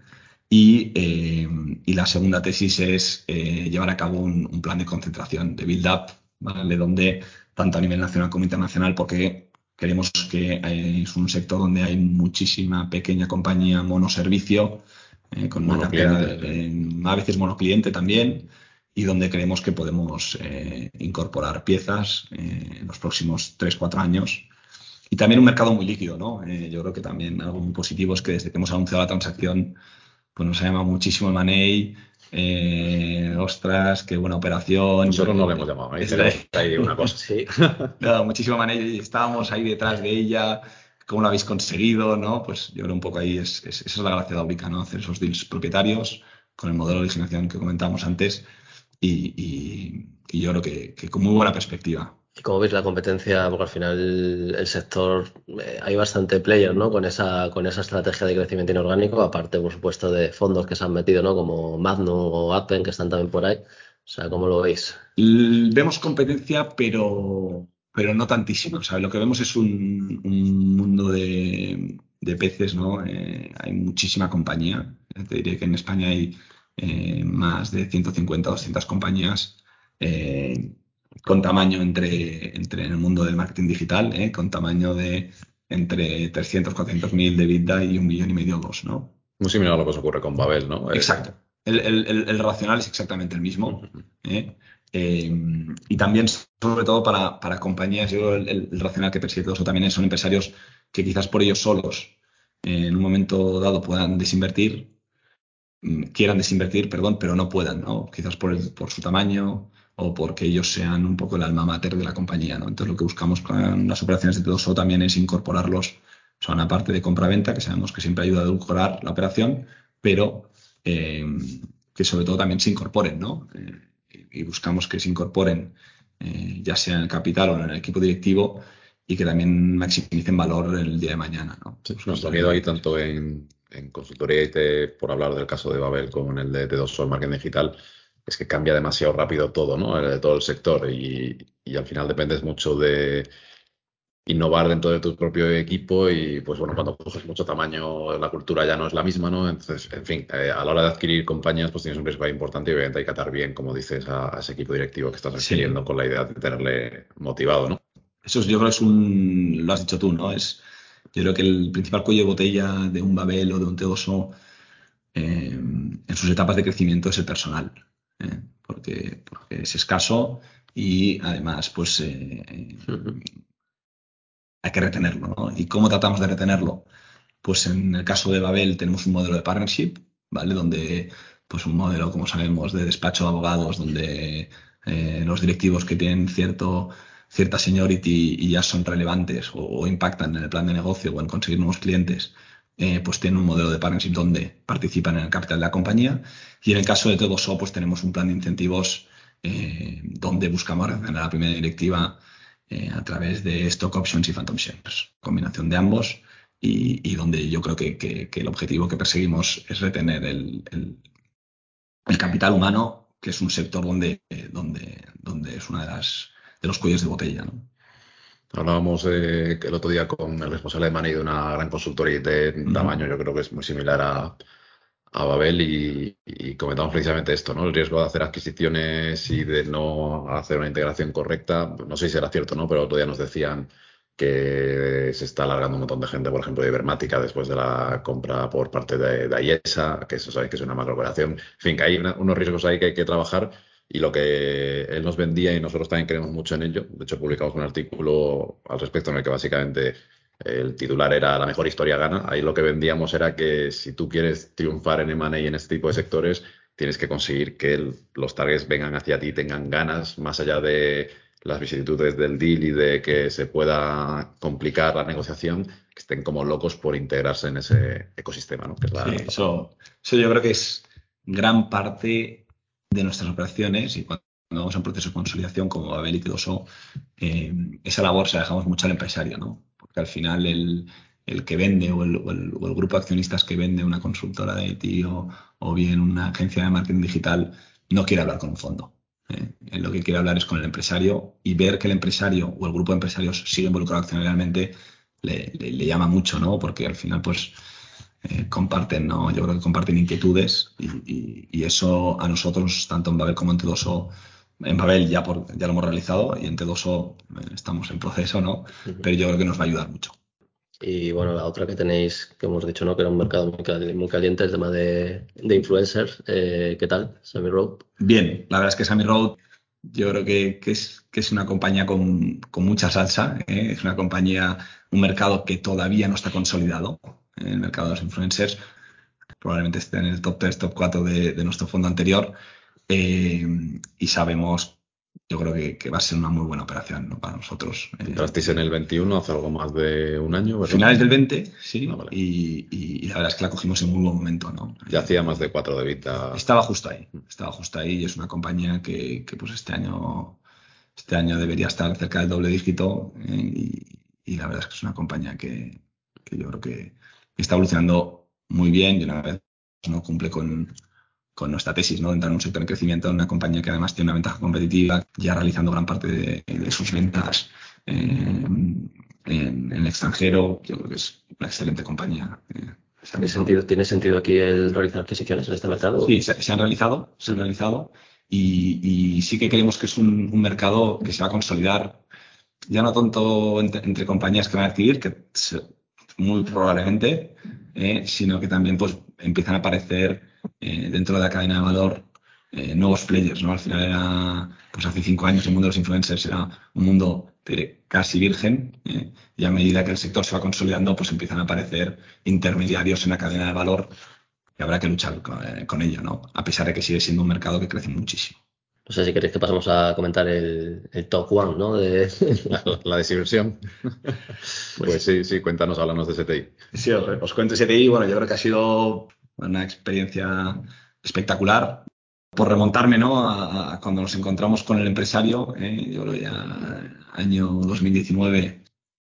Y, eh, y la segunda tesis es eh, llevar a cabo un, un, plan de concentración, de build-up, ¿vale? Donde, tanto a nivel nacional como internacional, porque queremos que es un sector donde hay muchísima pequeña compañía monoservicio, con una cartera de, a veces monocliente también, y donde creemos que podemos eh, incorporar piezas eh, en los próximos 3-4 años. Y también un mercado muy líquido, ¿no? Eh, yo creo que también algo muy positivo es que desde que hemos anunciado la transacción, pues nos ha llamado muchísimo el Money. ostras, qué buena operación. Nosotros no le hemos llamado, ¿eh? ahí una cosa. sí. no, muchísimo Money. Estábamos ahí detrás de ella. ¿Cómo lo habéis conseguido? ¿no? Pues yo creo un poco ahí es, es, esa es la gracia de Aurica, ¿no? Hacer esos deals propietarios con el modelo de originación que comentábamos antes y, y, y yo creo que, que, con muy buena perspectiva. ¿Y cómo veis la competencia? Porque al final el sector, eh, hay bastante players, ¿no? Con esa, con esa estrategia de crecimiento inorgánico, aparte, por supuesto, de fondos que se han metido, ¿no? Como Magnum o Appen, que están también por ahí. O sea, ¿cómo lo veis? Vemos competencia, pero, pero no tantísimo. O sea, lo que vemos es un, un mundo de, de, peces, ¿no? Eh, hay muchísima compañía. Te diré que en España hay eh, más de 150 o 200 compañías eh, con tamaño entre, entre en el mundo del marketing digital, eh, con tamaño de entre 300, 400 mil de vida y un millón y medio o dos, ¿no? Muy similar a lo que os ocurre con Babel, ¿no? Exacto. El, el, el, racional es exactamente el mismo. y también, sobre todo, para, para compañías, yo el, el, racional que persigue todo eso también es, son empresarios que quizás por ellos solos, eh, en un momento dado, puedan desinvertir quieran desinvertir, perdón, pero no puedan, ¿no? Quizás por, el, por su tamaño o porque ellos sean un poco el alma mater de la compañía, ¿no? Entonces lo que buscamos con las operaciones de T2O también es incorporarlos o sea, una parte de compra-venta, que sabemos que siempre ayuda a edulcorar la operación, pero eh, que sobre todo también se incorporen, ¿no? Eh, y buscamos que se incorporen, eh, ya sea en el capital o en el equipo directivo, y que también maximicen valor el día de mañana. ¿no? Sí, nuestro miedo ahí tanto en, en consultoría IT, por hablar del caso de Babel, como en el de T2 Sol Marketing Digital, es que cambia demasiado rápido todo, ¿no? El, todo el sector y, y, al final dependes mucho de innovar dentro de tu propio equipo y pues bueno, cuando coges mucho tamaño la cultura ya no es la misma, ¿no? Entonces, en fin, eh, a la hora de adquirir compañías pues tienes un riesgo importante y obviamente hay que atar bien, como dices, a, a ese equipo directivo que estás adquiriendo sí. con la idea de tenerle motivado, ¿no? Eso es, yo creo que es un, lo has dicho tú, ¿no? Es, yo creo que el principal cuello de botella de un Babel o de un Teoso eh, en sus etapas de crecimiento es el personal, ¿eh? porque, es escaso y además, pues eh, hay que retenerlo, ¿no? ¿Y cómo tratamos de retenerlo? Pues en el caso de Babel tenemos un modelo de partnership, ¿vale? Donde, pues un modelo, como sabemos, de despacho de abogados, donde los directivos que tienen cierto cierta seniority y ya son relevantes o, impactan en el plan de negocio o en conseguir nuevos clientes, eh, pues tienen un modelo de partnership donde participan en el capital de la compañía. Y en el caso de T2O, pues tenemos un plan de incentivos eh, donde buscamos a la primera directiva eh, a través de stock options y phantom shares, combinación de ambos. Y, donde yo creo que, el objetivo que perseguimos es retener el, el, el capital humano, que es un sector donde, donde, donde es una de las de los cuellos de botella. ¿no? Hablábamos eh, el otro día con el responsable de Money de una gran consultoría de tamaño, yo creo que es muy similar a, a Babel y, y, comentamos precisamente esto, ¿no? El riesgo de hacer adquisiciones y de no hacer una integración correcta. No sé si será cierto, ¿no? Pero el otro día nos decían que se está alargando un montón de gente, por ejemplo, de Ibermática después de la compra por parte de, de IESA, que eso sabéis que es una macrooperación. En fin, que hay una, unos riesgos ahí que hay que trabajar y lo que él nos vendía y nosotros también creemos mucho en ello. De hecho, publicamos un artículo al respecto en el que básicamente el titular era La mejor historia gana. Ahí lo que vendíamos era que si tú quieres triunfar en M&A y en este tipo de sectores, tienes que conseguir que el, los targets vengan hacia ti, tengan ganas, más allá de las vicisitudes del deal y de que se pueda complicar la negociación, que estén como locos por integrarse en ese ecosistema. ¿no? Que es la... sí, eso, eso yo creo que es gran parte de nuestras operaciones y cuando vamos a un proceso de consolidación como Babel y Tedoso, eh, esa labor se la dejamos mucho al empresario, ¿no? Porque al final el, el que vende o el, o, el, grupo de accionistas que vende una consultora de IT o, o, bien una agencia de marketing digital no quiere hablar con un fondo. ¿eh? Lo que quiere hablar es con el empresario y ver que el empresario o el grupo de empresarios sigue involucrado accionariamente le, le, le llama mucho, ¿no? Porque al final, pues, comparten, ¿no? Yo creo que comparten inquietudes y, y, y, eso a nosotros, tanto en Babel como en Tedoso, en Babel ya, por, ya lo hemos realizado y en Tedoso eh, estamos en proceso, ¿no? Uh -huh. Pero yo creo que nos va a ayudar mucho. Y bueno, la otra que tenéis, que hemos dicho, ¿no? Que era un mercado muy, caliente, muy caliente el tema de, de influencers. Eh, ¿Qué tal, Sammy Road? Bien, la verdad es que Sammy Road yo creo que, que, es, que es una compañía con, con mucha salsa. ¿eh? Es una compañía, un mercado que todavía no está consolidado en el mercado de los influencers. Probablemente esté en el top 3, top 4 de, de nuestro fondo anterior. Eh, y sabemos, yo creo que, que, va a ser una muy buena operación ¿no? para nosotros. Eh. Entrasteis en el 21 hace algo más de un año, ¿verdad? Finales del 20, sí. Ah, vale. y, y, y, la verdad es que la cogimos en muy buen momento, ¿no? Ya hacía más de 4 de vida. Estaba justo ahí. Estaba justo ahí y es una compañía que, que pues este año este año debería estar cerca del doble dígito eh, y, y, la verdad es que es una compañía que, que yo creo que, está evolucionando muy bien y una vez no cumple con, con nuestra tesis, ¿no? entrar en un sector en crecimiento, en una compañía que además tiene una ventaja competitiva, ya realizando gran parte de, de sus ventas eh, en, en, el extranjero. Yo creo que es una excelente compañía. Eh, ¿Tiene sentido, ¿Tiene sentido aquí el realizar adquisiciones en este mercado? Sí, se, se han realizado, se han realizado y, y, sí que creemos que es un, un, mercado que se va a consolidar, ya no tanto entre, entre compañías que van a adquirir, que se, muy probablemente, eh, sino que también pues empiezan a aparecer eh, dentro de la cadena de valor eh, nuevos players, ¿no? Al final era, pues hace cinco años el mundo de los influencers era un mundo casi virgen eh, y a medida que el sector se va consolidando, pues empiezan a aparecer intermediarios en la cadena de valor y habrá que luchar con, eh, con ello, ¿no? A pesar de que sigue siendo un mercado que crece muchísimo. No sé si queréis que pasemos a comentar el, el top one, ¿no? De... La, la desilusión. Pues, pues, sí, sí, cuéntanos, háblanos de STI. Sí, os, os cuento STI. Bueno, yo creo que ha sido una experiencia espectacular. Por remontarme, ¿no? A, a cuando nos encontramos con el empresario, ¿eh? yo creo ya año 2019,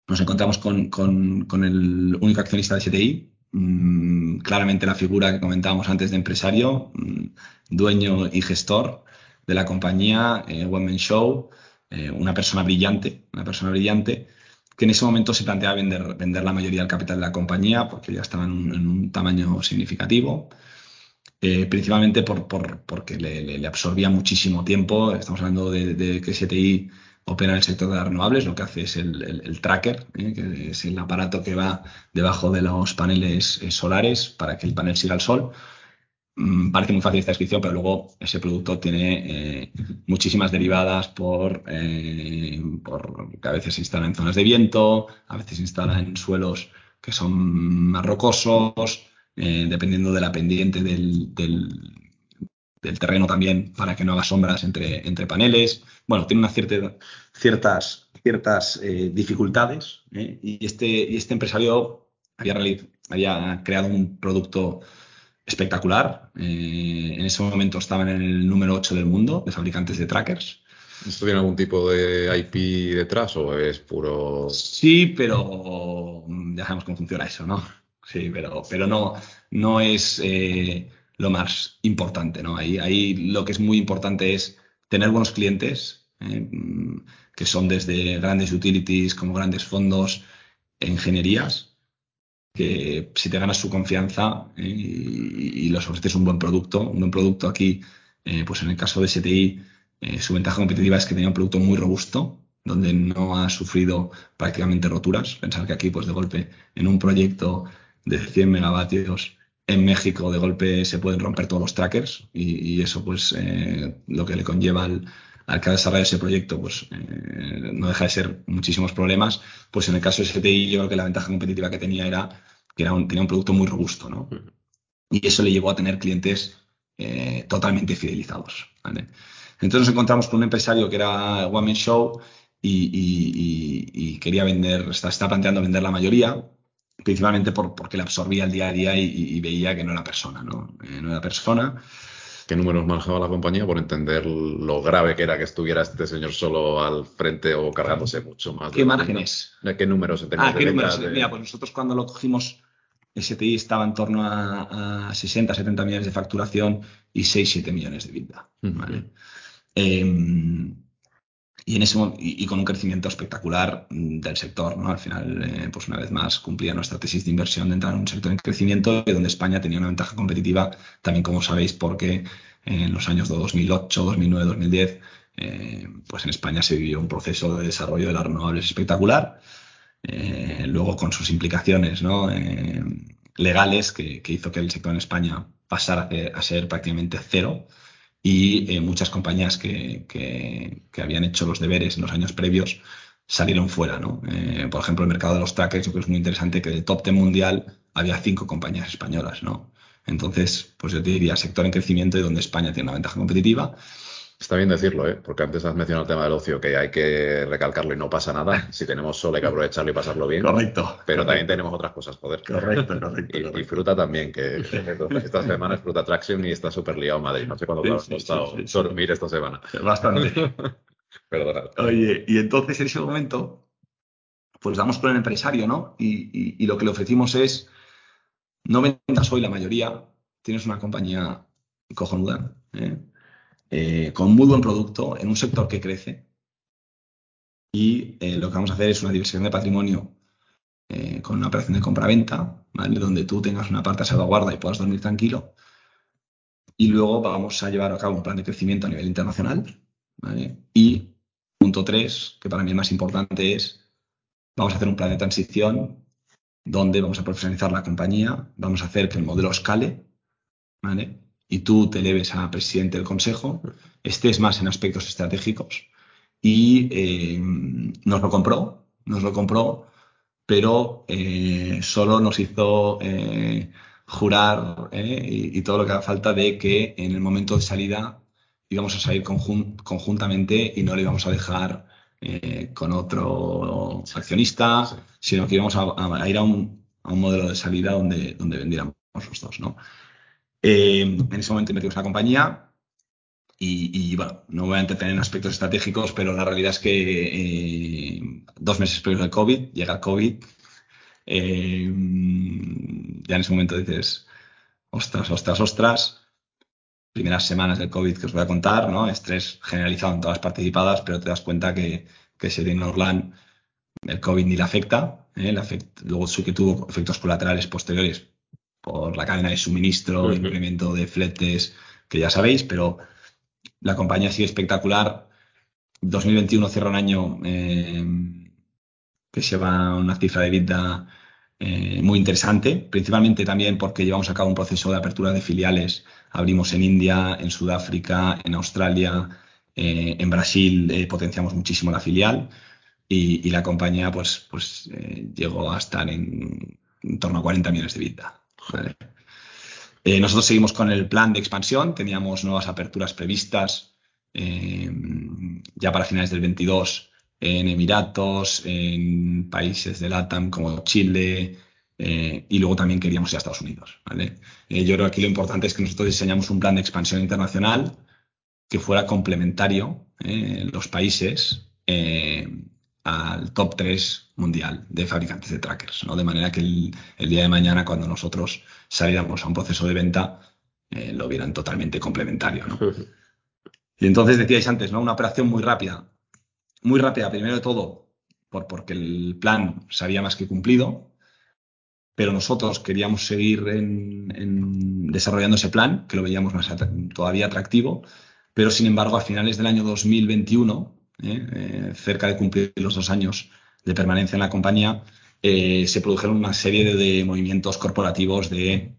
nos encontramos con, con, el único accionista de STI, mm, claramente la figura que comentábamos antes de empresario, mm, dueño y gestor de la compañía, eh, Show, eh, una persona brillante, una persona brillante, que en ese momento se planteaba vender, vender la mayoría del capital de la compañía porque ya estaba en un, tamaño significativo. Eh, principalmente por, por, porque le, absorbía muchísimo tiempo. Estamos hablando de, de que STI opera en el sector de las renovables, lo que hace es el, tracker, ¿eh? que es el aparato que va debajo de los paneles solares para que el panel siga el sol. Mm, parece muy fácil esta descripción, pero luego ese producto tiene eh, muchísimas derivadas por, por, que a veces se instala en zonas de viento, a veces se instala en suelos que son más rocosos, dependiendo de la pendiente del, del terreno también para que no haga sombras entre, entre paneles. Bueno, tiene unas ciertas, ciertas eh, dificultades ¿eh? y, este, y este empresario había creado un producto espectacular. Eh, en ese momento estaban en el número 8 del mundo de fabricantes de trackers. ¿Esto tiene algún tipo de IP detrás o es puro...? Sí, pero ya sabemos cómo funciona eso, ¿no? Sí, pero, pero no, no es lo más importante, ¿no? Ahí, ahí lo que es muy importante es tener buenos clientes, ¿eh? que son desde grandes utilities como grandes fondos, ingenierías, que si te ganas su confianza ¿eh? y, los ofreces un buen producto, un buen producto aquí, eh, pues en el caso de STI, su ventaja competitiva es que tenía un producto muy robusto, donde no ha sufrido prácticamente roturas. Pensar que aquí, pues de golpe, en un proyecto de 100 megavatios, en México de golpe se pueden romper todos los trackers y, eso pues eh, lo que le conlleva al, al que desarrolla ese proyecto pues eh, no deja de ser muchísimos problemas pues en el caso de STI yo creo que la ventaja competitiva que tenía era que era un, tenía un producto muy robusto ¿no? y eso le llevó a tener clientes eh, totalmente fidelizados ¿vale? entonces nos encontramos con un empresario que era One Man Show y, quería vender está, está planteando vender la mayoría principalmente por, porque le absorbía el día a día y, veía que no era persona, ¿no? Eh, no era persona. ¿Qué números manejaba la compañía por entender lo grave que era que estuviera este señor solo al frente o cargándose mucho más? ¿Qué márgenes? ¿Qué números Ah, ¿qué números? Mira, pues nosotros cuando lo cogimos, STI estaba en torno a, 60, 70 millones de facturación y 6, 7 millones de vida. ¿vale? Y, en ese, y, con un crecimiento espectacular mm, del sector. ¿no? Al final, eh, pues una vez más, cumplía nuestra tesis de inversión de entrar en un sector en crecimiento donde España tenía una ventaja competitiva, también como sabéis, porque en los años de 2008, 2009, 2010, pues en España se vivió un proceso de desarrollo de las renovables espectacular, eh, luego con sus implicaciones ¿no? Eh, legales que, que, hizo que el sector en España pasara a ser prácticamente cero y eh, muchas compañías que, que, habían hecho los deberes en los años previos salieron fuera. ¿no? Eh, por ejemplo, el mercado de los trackers, yo creo que es muy interesante que del top 10 mundial había cinco compañías españolas. ¿no? Entonces, pues yo te diría sector en crecimiento y donde España tiene una ventaja competitiva Está bien decirlo, ¿eh? porque antes has mencionado el tema del ocio, que hay que recalcarlo y no pasa nada. Si tenemos sol hay que aprovecharlo y pasarlo bien. Correcto. Pero también tenemos otras cosas, joder. Correcto, correcto. Y, fruta también, que esta semana es fruta traction y está súper liado Madrid. No sé cuándo te has costado dormir esta semana. Bastante. Perdona. Oye, y entonces en ese momento, pues damos con el empresario, ¿no? Y, y lo que le ofrecimos es, no vendas hoy la mayoría, tienes una compañía cojonuda, ¿eh? Eh, con muy buen producto en un sector que crece. Y eh, lo que vamos a hacer es una diversión de patrimonio eh, con una operación de compra-venta, ¿vale? donde tú tengas una parte a salvaguarda y puedas dormir tranquilo. Y luego vamos a llevar a cabo un plan de crecimiento a nivel internacional. Y punto tres, que para mí es más importante, es vamos a hacer un plan de transición donde vamos a profesionalizar la compañía, vamos a hacer que el modelo escale, ¿vale? Y tú te leves a presidente del consejo, estés más en aspectos estratégicos y eh, nos lo compró, nos lo compró, pero eh, solo nos hizo eh, jurar y, todo lo que haga falta de que en el momento de salida íbamos a salir conjuntamente y no le íbamos a dejar con otro accionista, sino que íbamos a, ir a un, a un, modelo de salida donde, donde vendiéramos los dos, ¿no? Eh, en ese momento metimos la compañía y, bueno, no voy a entretener en aspectos estratégicos, pero la realidad es que eh, dos meses previos del COVID, llega el COVID. Eh, ya en ese momento dices, ostras, ostras, ostras. Primeras semanas del COVID que os voy a contar, ¿no? Estrés generalizado en todas las participadas, pero te das cuenta que, que Sedin Orlan el COVID ni le afecta. ¿eh? luego sí que tuvo efectos colaterales posteriores por la cadena de suministro, incremento de fletes, que ya sabéis, pero la compañía sigue espectacular. 2021 cierra un año eh, que lleva una cifra de vida eh, muy interesante, principalmente también porque llevamos a cabo un proceso de apertura de filiales. Abrimos en India, en Sudáfrica, en Australia, eh, en Brasil potenciamos muchísimo la filial y, la compañía pues, pues llegó a estar en, torno a 40 millones de vida. Eh, nosotros seguimos con el plan de expansión, teníamos nuevas aperturas previstas eh, ya para finales del 22 en Emiratos, en países de LATAM como Chile, eh, y luego también queríamos ir a Estados Unidos. yo creo que aquí lo importante es que nosotros diseñamos un plan de expansión internacional que fuera complementario en los países al top 3 mundial de fabricantes de trackers, ¿no? De manera que el, día de mañana, cuando nosotros saliéramos a un proceso de venta, eh, lo vieran totalmente complementario, ¿no? Y entonces decíais antes, ¿no? Una operación muy rápida. Muy rápida, primero de todo, por, porque el plan se había más que cumplido, pero nosotros queríamos seguir en, desarrollando ese plan, que lo veíamos más todavía atractivo, pero sin embargo, a finales del año 2021, ¿eh? Eh, cerca de cumplir los dos años de permanencia en la compañía, eh, se produjeron una serie de, movimientos corporativos de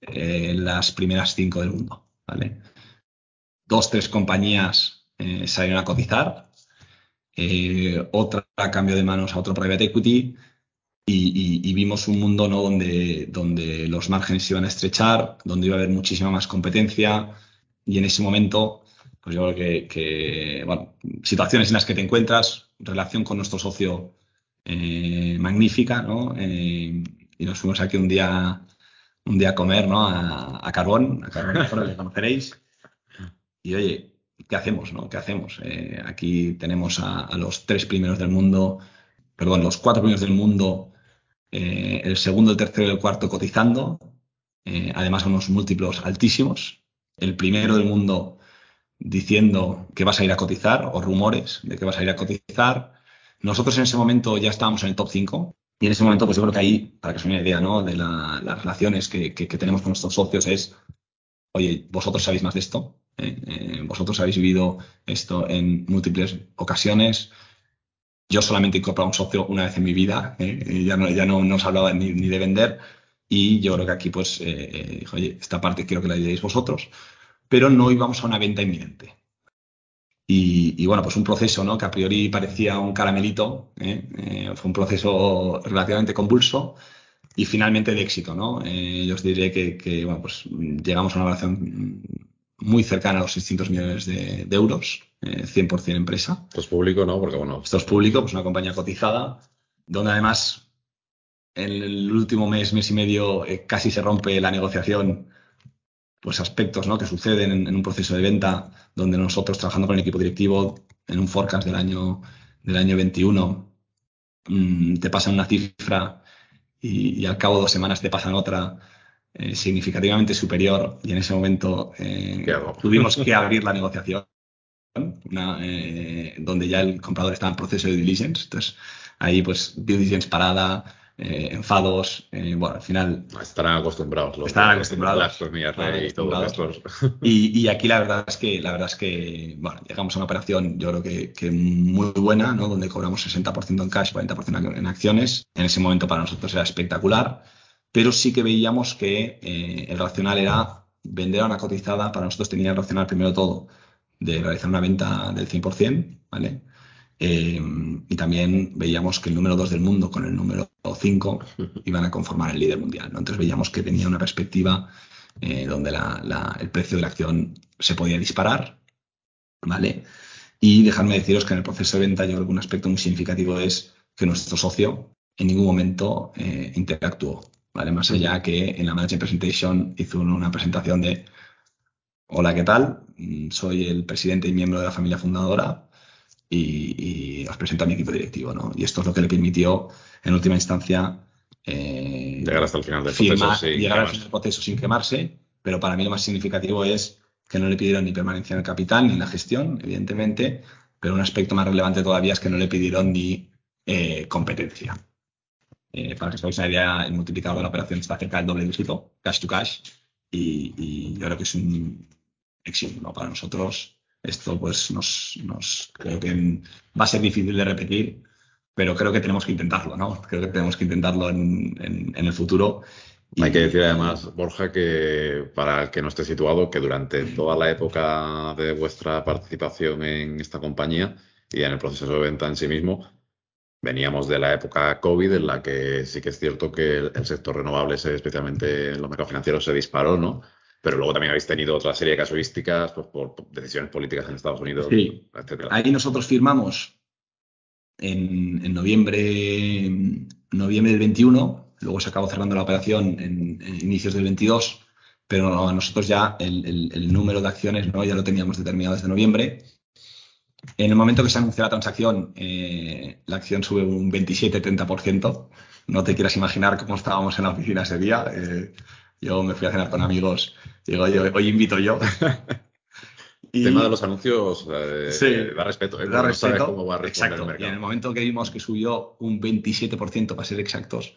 las primeras cinco del mundo. ¿vale? Dos, tres compañías salieron a cotizar, otra a cambio de manos a otro private equity y, vimos un mundo ¿no? donde, donde los márgenes se iban a estrechar, donde iba a haber muchísima más competencia y en ese momento pues yo creo que, bueno, situaciones en las que te encuentras, relación con nuestro socio eh, magnífica, ¿no? Eh, y nos fuimos aquí un día, un día a comer, ¿no? A, Carbón, a Carbón, que conoceréis. Y oye, ¿qué hacemos, no? ¿Qué hacemos? Eh, aquí tenemos a, los tres primeros del mundo, perdón, los cuatro primeros del mundo, el segundo, el tercero y el cuarto cotizando, además unos múltiplos altísimos. El primero del mundo diciendo que vas a ir a cotizar o rumores de que vas a ir a cotizar. Nosotros en ese momento ya estábamos en el top 5 y en ese momento pues yo creo que ahí, para que os una idea ¿no? de las relaciones que, tenemos con nuestros socios es, oye, vosotros sabéis más de esto, ¿eh? Eh, vosotros habéis vivido esto en múltiples ocasiones. Yo solamente he incorporado un socio una vez en mi vida, ¿eh? ya, no, ya no, nos hablaba ni, ni, de vender y yo creo que aquí pues, oye, esta parte quiero que la llevéis vosotros pero no íbamos a una venta inminente. Y, bueno, pues un proceso ¿no? que a priori parecía un caramelito, ¿eh? Eh, fue un proceso relativamente convulso y finalmente de éxito. ¿no? Eh, yo os diré que, bueno, pues llegamos a una valoración muy cercana a los 600 millones de, euros, 100% empresa. Esto es público, ¿no? Porque bueno. Esto es público, pues una compañía cotizada, donde además en el último mes, mes y medio, casi se rompe la negociación pues aspectos ¿no? que suceden en, un proceso de venta donde nosotros trabajando con el equipo directivo en un forecast del año, del año 21 mm, te pasan una cifra y, al cabo de dos semanas te pasan otra eh, significativamente superior y en ese momento eh, tuvimos que abrir la negociación eh, donde ya el comprador estaba en proceso de diligence. Entonces ahí pues diligence parada, eh, enfados, eh, bueno, al final... Estarán acostumbrados. Los estarán acostumbrados. y y, aquí la verdad es que, la verdad es que, bueno, llegamos a una operación, yo creo que, que muy buena, ¿no? Donde cobramos 60% en cash, 40% en acciones. En ese momento para nosotros era espectacular, pero sí que veíamos que eh, el racional era vender a una cotizada, para nosotros tenía el racional primero todo de realizar una venta del 100%, ¿vale? Eh, y también veíamos que el número 2 del mundo con el número 5 iban a conformar el líder mundial. Entonces veíamos que tenía una perspectiva eh, donde el precio de la acción se podía disparar. ¿vale? Y dejadme deciros que en el proceso de venta yo creo que un aspecto muy significativo es que nuestro socio en ningún momento eh, interactuó. ¿vale? Más allá que en la Management Presentation hizo una presentación de Hola, ¿qué tal? Mm, soy el presidente y miembro de la familia fundadora y, os presento a mi equipo directivo, ¿no? Y esto es lo que le permitió, en última instancia, eh, llegar hasta el final del proceso, sin llegar al final del proceso sin quemarse, pero para mí lo más significativo es que no le pidieron ni permanencia en el capital ni en la gestión, evidentemente, pero un aspecto más relevante todavía es que no le pidieron ni eh, competencia. Eh, para que os hagáis una idea, el multiplicador de la operación está cerca del doble dígito, cash to cash, y, yo creo que es un éxito para nosotros. Esto pues nos, creo que va a ser difícil de repetir, pero creo que tenemos que intentarlo, ¿no? Creo que tenemos que intentarlo en, en, el futuro. Hay que decir además, Borja, que para el que no esté situado, que durante toda la época de vuestra participación en esta compañía y en el proceso de venta en sí mismo, veníamos de la época COVID en la que sí que es cierto que el, sector renovable, especialmente en los mercados financieros, se disparó, ¿no? Pero luego también habéis tenido otra serie de casuísticas pues, por decisiones políticas en Estados Unidos, sí. Ahí nosotros firmamos en, noviembre, noviembre del 21, luego se acabó cerrando la operación en, inicios del 22, pero nosotros ya el, número de acciones ¿no? ya lo teníamos determinado desde noviembre en el momento que se anunció la transacción, eh, la acción sube un 27-30%. No te quieras imaginar cómo estábamos en la oficina ese día. Eh, yo me fui a cenar con amigos. Digo, hoy invito yo. El tema de los anuncios eh, da respeto. Da respeto. cómo va a Exacto. Y en el momento que vimos que subió un 27%, para ser exactos,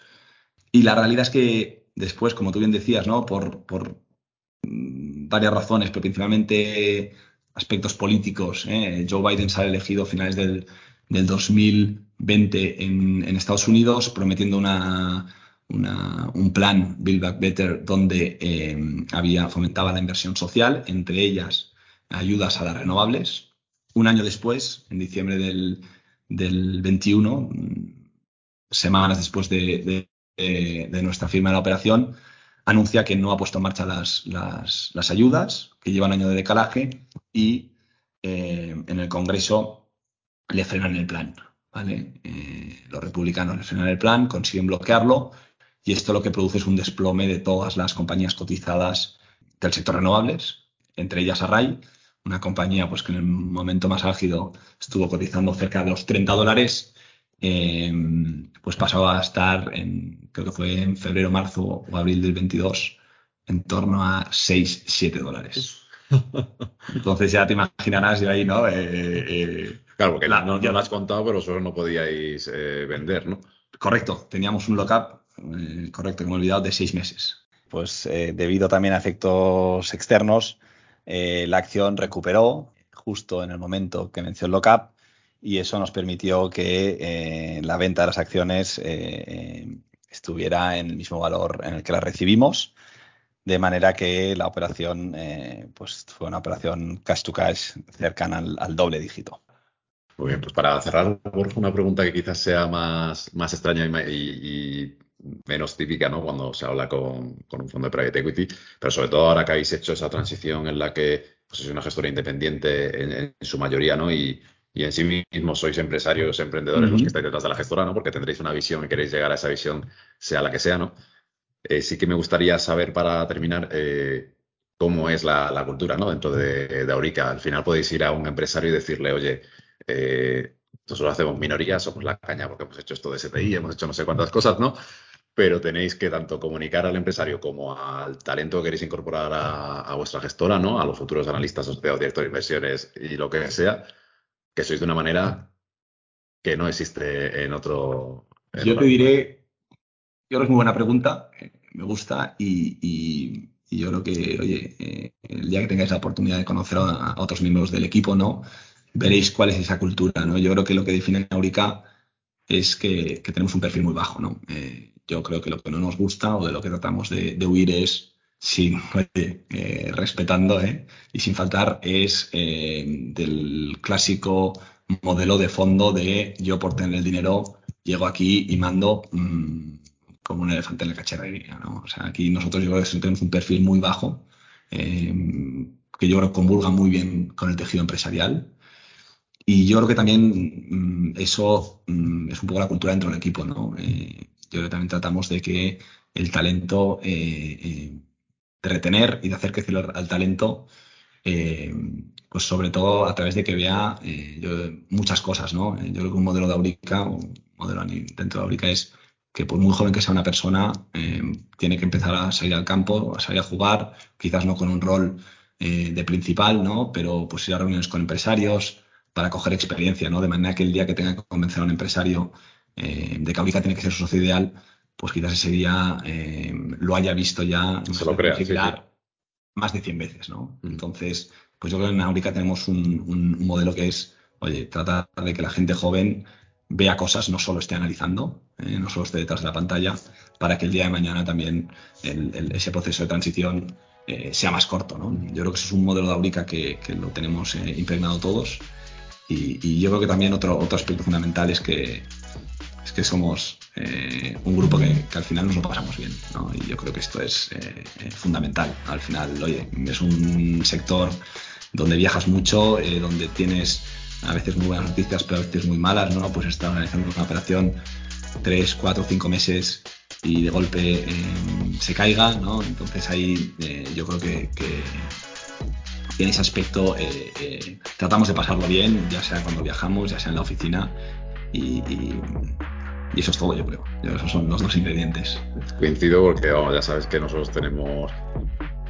y la realidad es que después, como tú bien decías, ¿no? por, por mm, varias razones, pero principalmente aspectos políticos. ¿eh? Joe Biden sale elegido a finales del, 2020 en, Estados Unidos, prometiendo una, un plan Build Back Better donde eh, había, fomentaba la inversión social, entre ellas ayudas a las renovables. Un año después, en diciembre del, 21, semanas después de, nuestra firma de la operación, anuncia que no ha puesto en marcha las ayudas, que llevan año de decalaje y eh, en el Congreso le frenan el plan. ¿vale? Eh, los republicanos le frenan el plan, consiguen bloquearlo y esto lo que produce es un desplome de todas las compañías cotizadas del sector renovables, entre ellas Array, una compañía pues, que en el momento más álgido estuvo cotizando cerca de los 30 dólares, eh, pues pasó a estar en, creo que fue en febrero, marzo o abril del 22, en torno a 6, 7 dólares. Entonces ya te imaginarás yo ahí, ¿no? Eh, eh, claro, porque no, lo has contado, pero solo no podíais eh, vender, ¿no? Correcto, teníamos un lockup, correcto, que me he olvidado, de seis meses. Pues debido también a efectos externos, la acción recuperó justo en el momento que venció el lockup y eso nos permitió que la venta de las acciones estuviera en el mismo valor en el que las recibimos de manera que la operación eh, pues fue una operación cash to cash cercana al, doble dígito. Muy bien, pues para cerrar, Borja, una pregunta que quizás sea más, más extraña y, menos típica ¿no? cuando se habla con, un fondo de private equity, pero sobre todo ahora que habéis hecho esa transición en la que pues, sois una gestora independiente en, su mayoría ¿no? y, en sí mismos sois empresarios, emprendedores los que estáis detrás de la gestora, ¿no? porque tendréis una visión y queréis llegar a esa visión, sea la que sea. ¿no? Eh, sí que me gustaría saber para terminar eh, cómo es la, cultura ¿no? dentro de, Aurica. Al final podéis ir a un empresario y decirle, oye, eh, nosotros hacemos minorías, somos la caña porque hemos hecho esto de STI, hemos hecho no sé cuántas cosas, ¿no? Pero tenéis que tanto comunicar al empresario como al talento que queréis incorporar a, vuestra gestora, ¿no? A los futuros analistas, asociados, directores de inversiones y lo que sea, que sois de una manera que no existe en otro. Yo te diré, yo creo que es muy buena pregunta me gusta y, yo creo que, oye, eh, el día que tengáis la oportunidad de conocer a, otros miembros del equipo, ¿no? Veréis cuál es esa cultura, ¿no? Yo creo que lo que define a Aurica es que, tenemos un perfil muy bajo, ¿no? Eh, yo creo que lo que no nos gusta o de lo que tratamos de, huir es, sin, eh, respetando y sin faltar, es del clásico modelo de fondo de yo por tener el dinero llego aquí y mando mm, como un elefante en la cacharrería. ¿no? O sea, aquí nosotros yo creo que tenemos un perfil muy bajo, eh, que yo creo que convulga muy bien con el tejido empresarial. Y yo creo que también mm, eso mm, es un poco la cultura dentro del equipo. ¿no? Eh, yo creo que también tratamos de que el talento, eh, de retener y de hacer crecer al talento eh, pues sobre todo a través de que vea muchas cosas, ¿no? Yo creo que un modelo de Aurica, un modelo dentro de Aurica es que por muy joven que sea una persona, tiene que empezar a salir al campo, a salir a jugar, quizás no con un rol de principal, ¿no? Pero pues ir a reuniones con empresarios para coger experiencia, ¿no? De manera que el día que tenga que convencer a un empresario de que Aurica tiene que ser su socio ideal, pues quizás ese día eh, lo haya visto ya Se lo crea, más de 100 veces, ¿no? Mm. Entonces, pues yo creo que en Aurica tenemos un, modelo que es, oye, tratar de que la gente joven vea cosas, no solo esté analizando, eh, no solo esté detrás de la pantalla, para que el día de mañana también ese proceso de transición eh, sea más corto, ¿no? Yo creo que eso es un modelo de Aurica que, lo tenemos impregnado todos y, yo creo que también otro, otro aspecto fundamental es que, es que somos eh, un grupo que, al final nos lo pasamos bien, ¿no? Y yo creo que esto es eh, eh, fundamental. Al final, oye, es un sector donde viajas mucho, donde tienes a veces muy buenas noticias, pero a veces muy malas, ¿no? Pues estar organizando una operación tres, cuatro, cinco meses y de golpe se caiga, ¿no? Entonces ahí yo creo que, en ese aspecto tratamos de pasarlo bien, ya sea cuando viajamos, ya sea en la oficina y eso es todo, yo creo. Esos son los dos ingredientes. Coincido porque ya sabes que nosotros tenemos,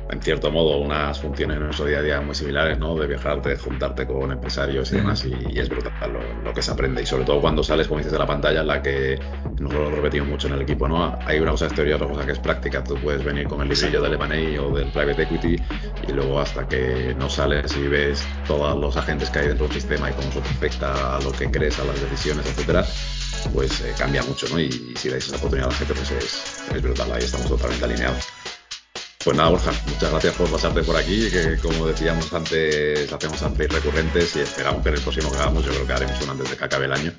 en cierto modo, unas funciones en nuestro día a día muy similares, ¿no? De viajarte, de juntarte con empresarios y demás, y, es brutal lo, que se aprende. Y sobre todo cuando sales, como dices, de la pantalla, en la que nosotros lo repetimos mucho en el equipo, ¿no? Hay una cosa es teoría, otra cosa que es práctica. Tú puedes venir con el librillo del M&A o del Private Equity y luego hasta que no sales y ves todos los agentes que hay dentro del sistema y cómo eso afecta a lo que crees, a las decisiones, etcétera, pues eh, cambia mucho, ¿no? Y, si dais esa oportunidad a la gente, pues es, brutal, ahí estamos totalmente alineados. Pues nada, Borja, muchas gracias por pasarte por aquí, que como decíamos antes, hacemos updates recurrentes y esperamos que en el próximo que hagamos, yo creo que haremos uno antes de que acabe el año,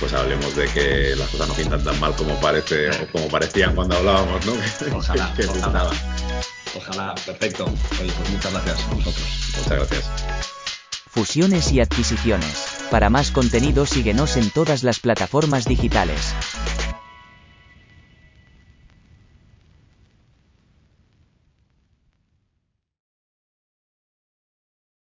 pues hablemos de que las cosas no pintan tan mal como parece o como parecían cuando hablábamos, ¿no? Ojalá, ojalá. Ojalá, perfecto. Oye, pues muchas gracias a vosotros. Muchas gracias. Fusiones y adquisiciones. Para más contenido síguenos en todas las plataformas digitales.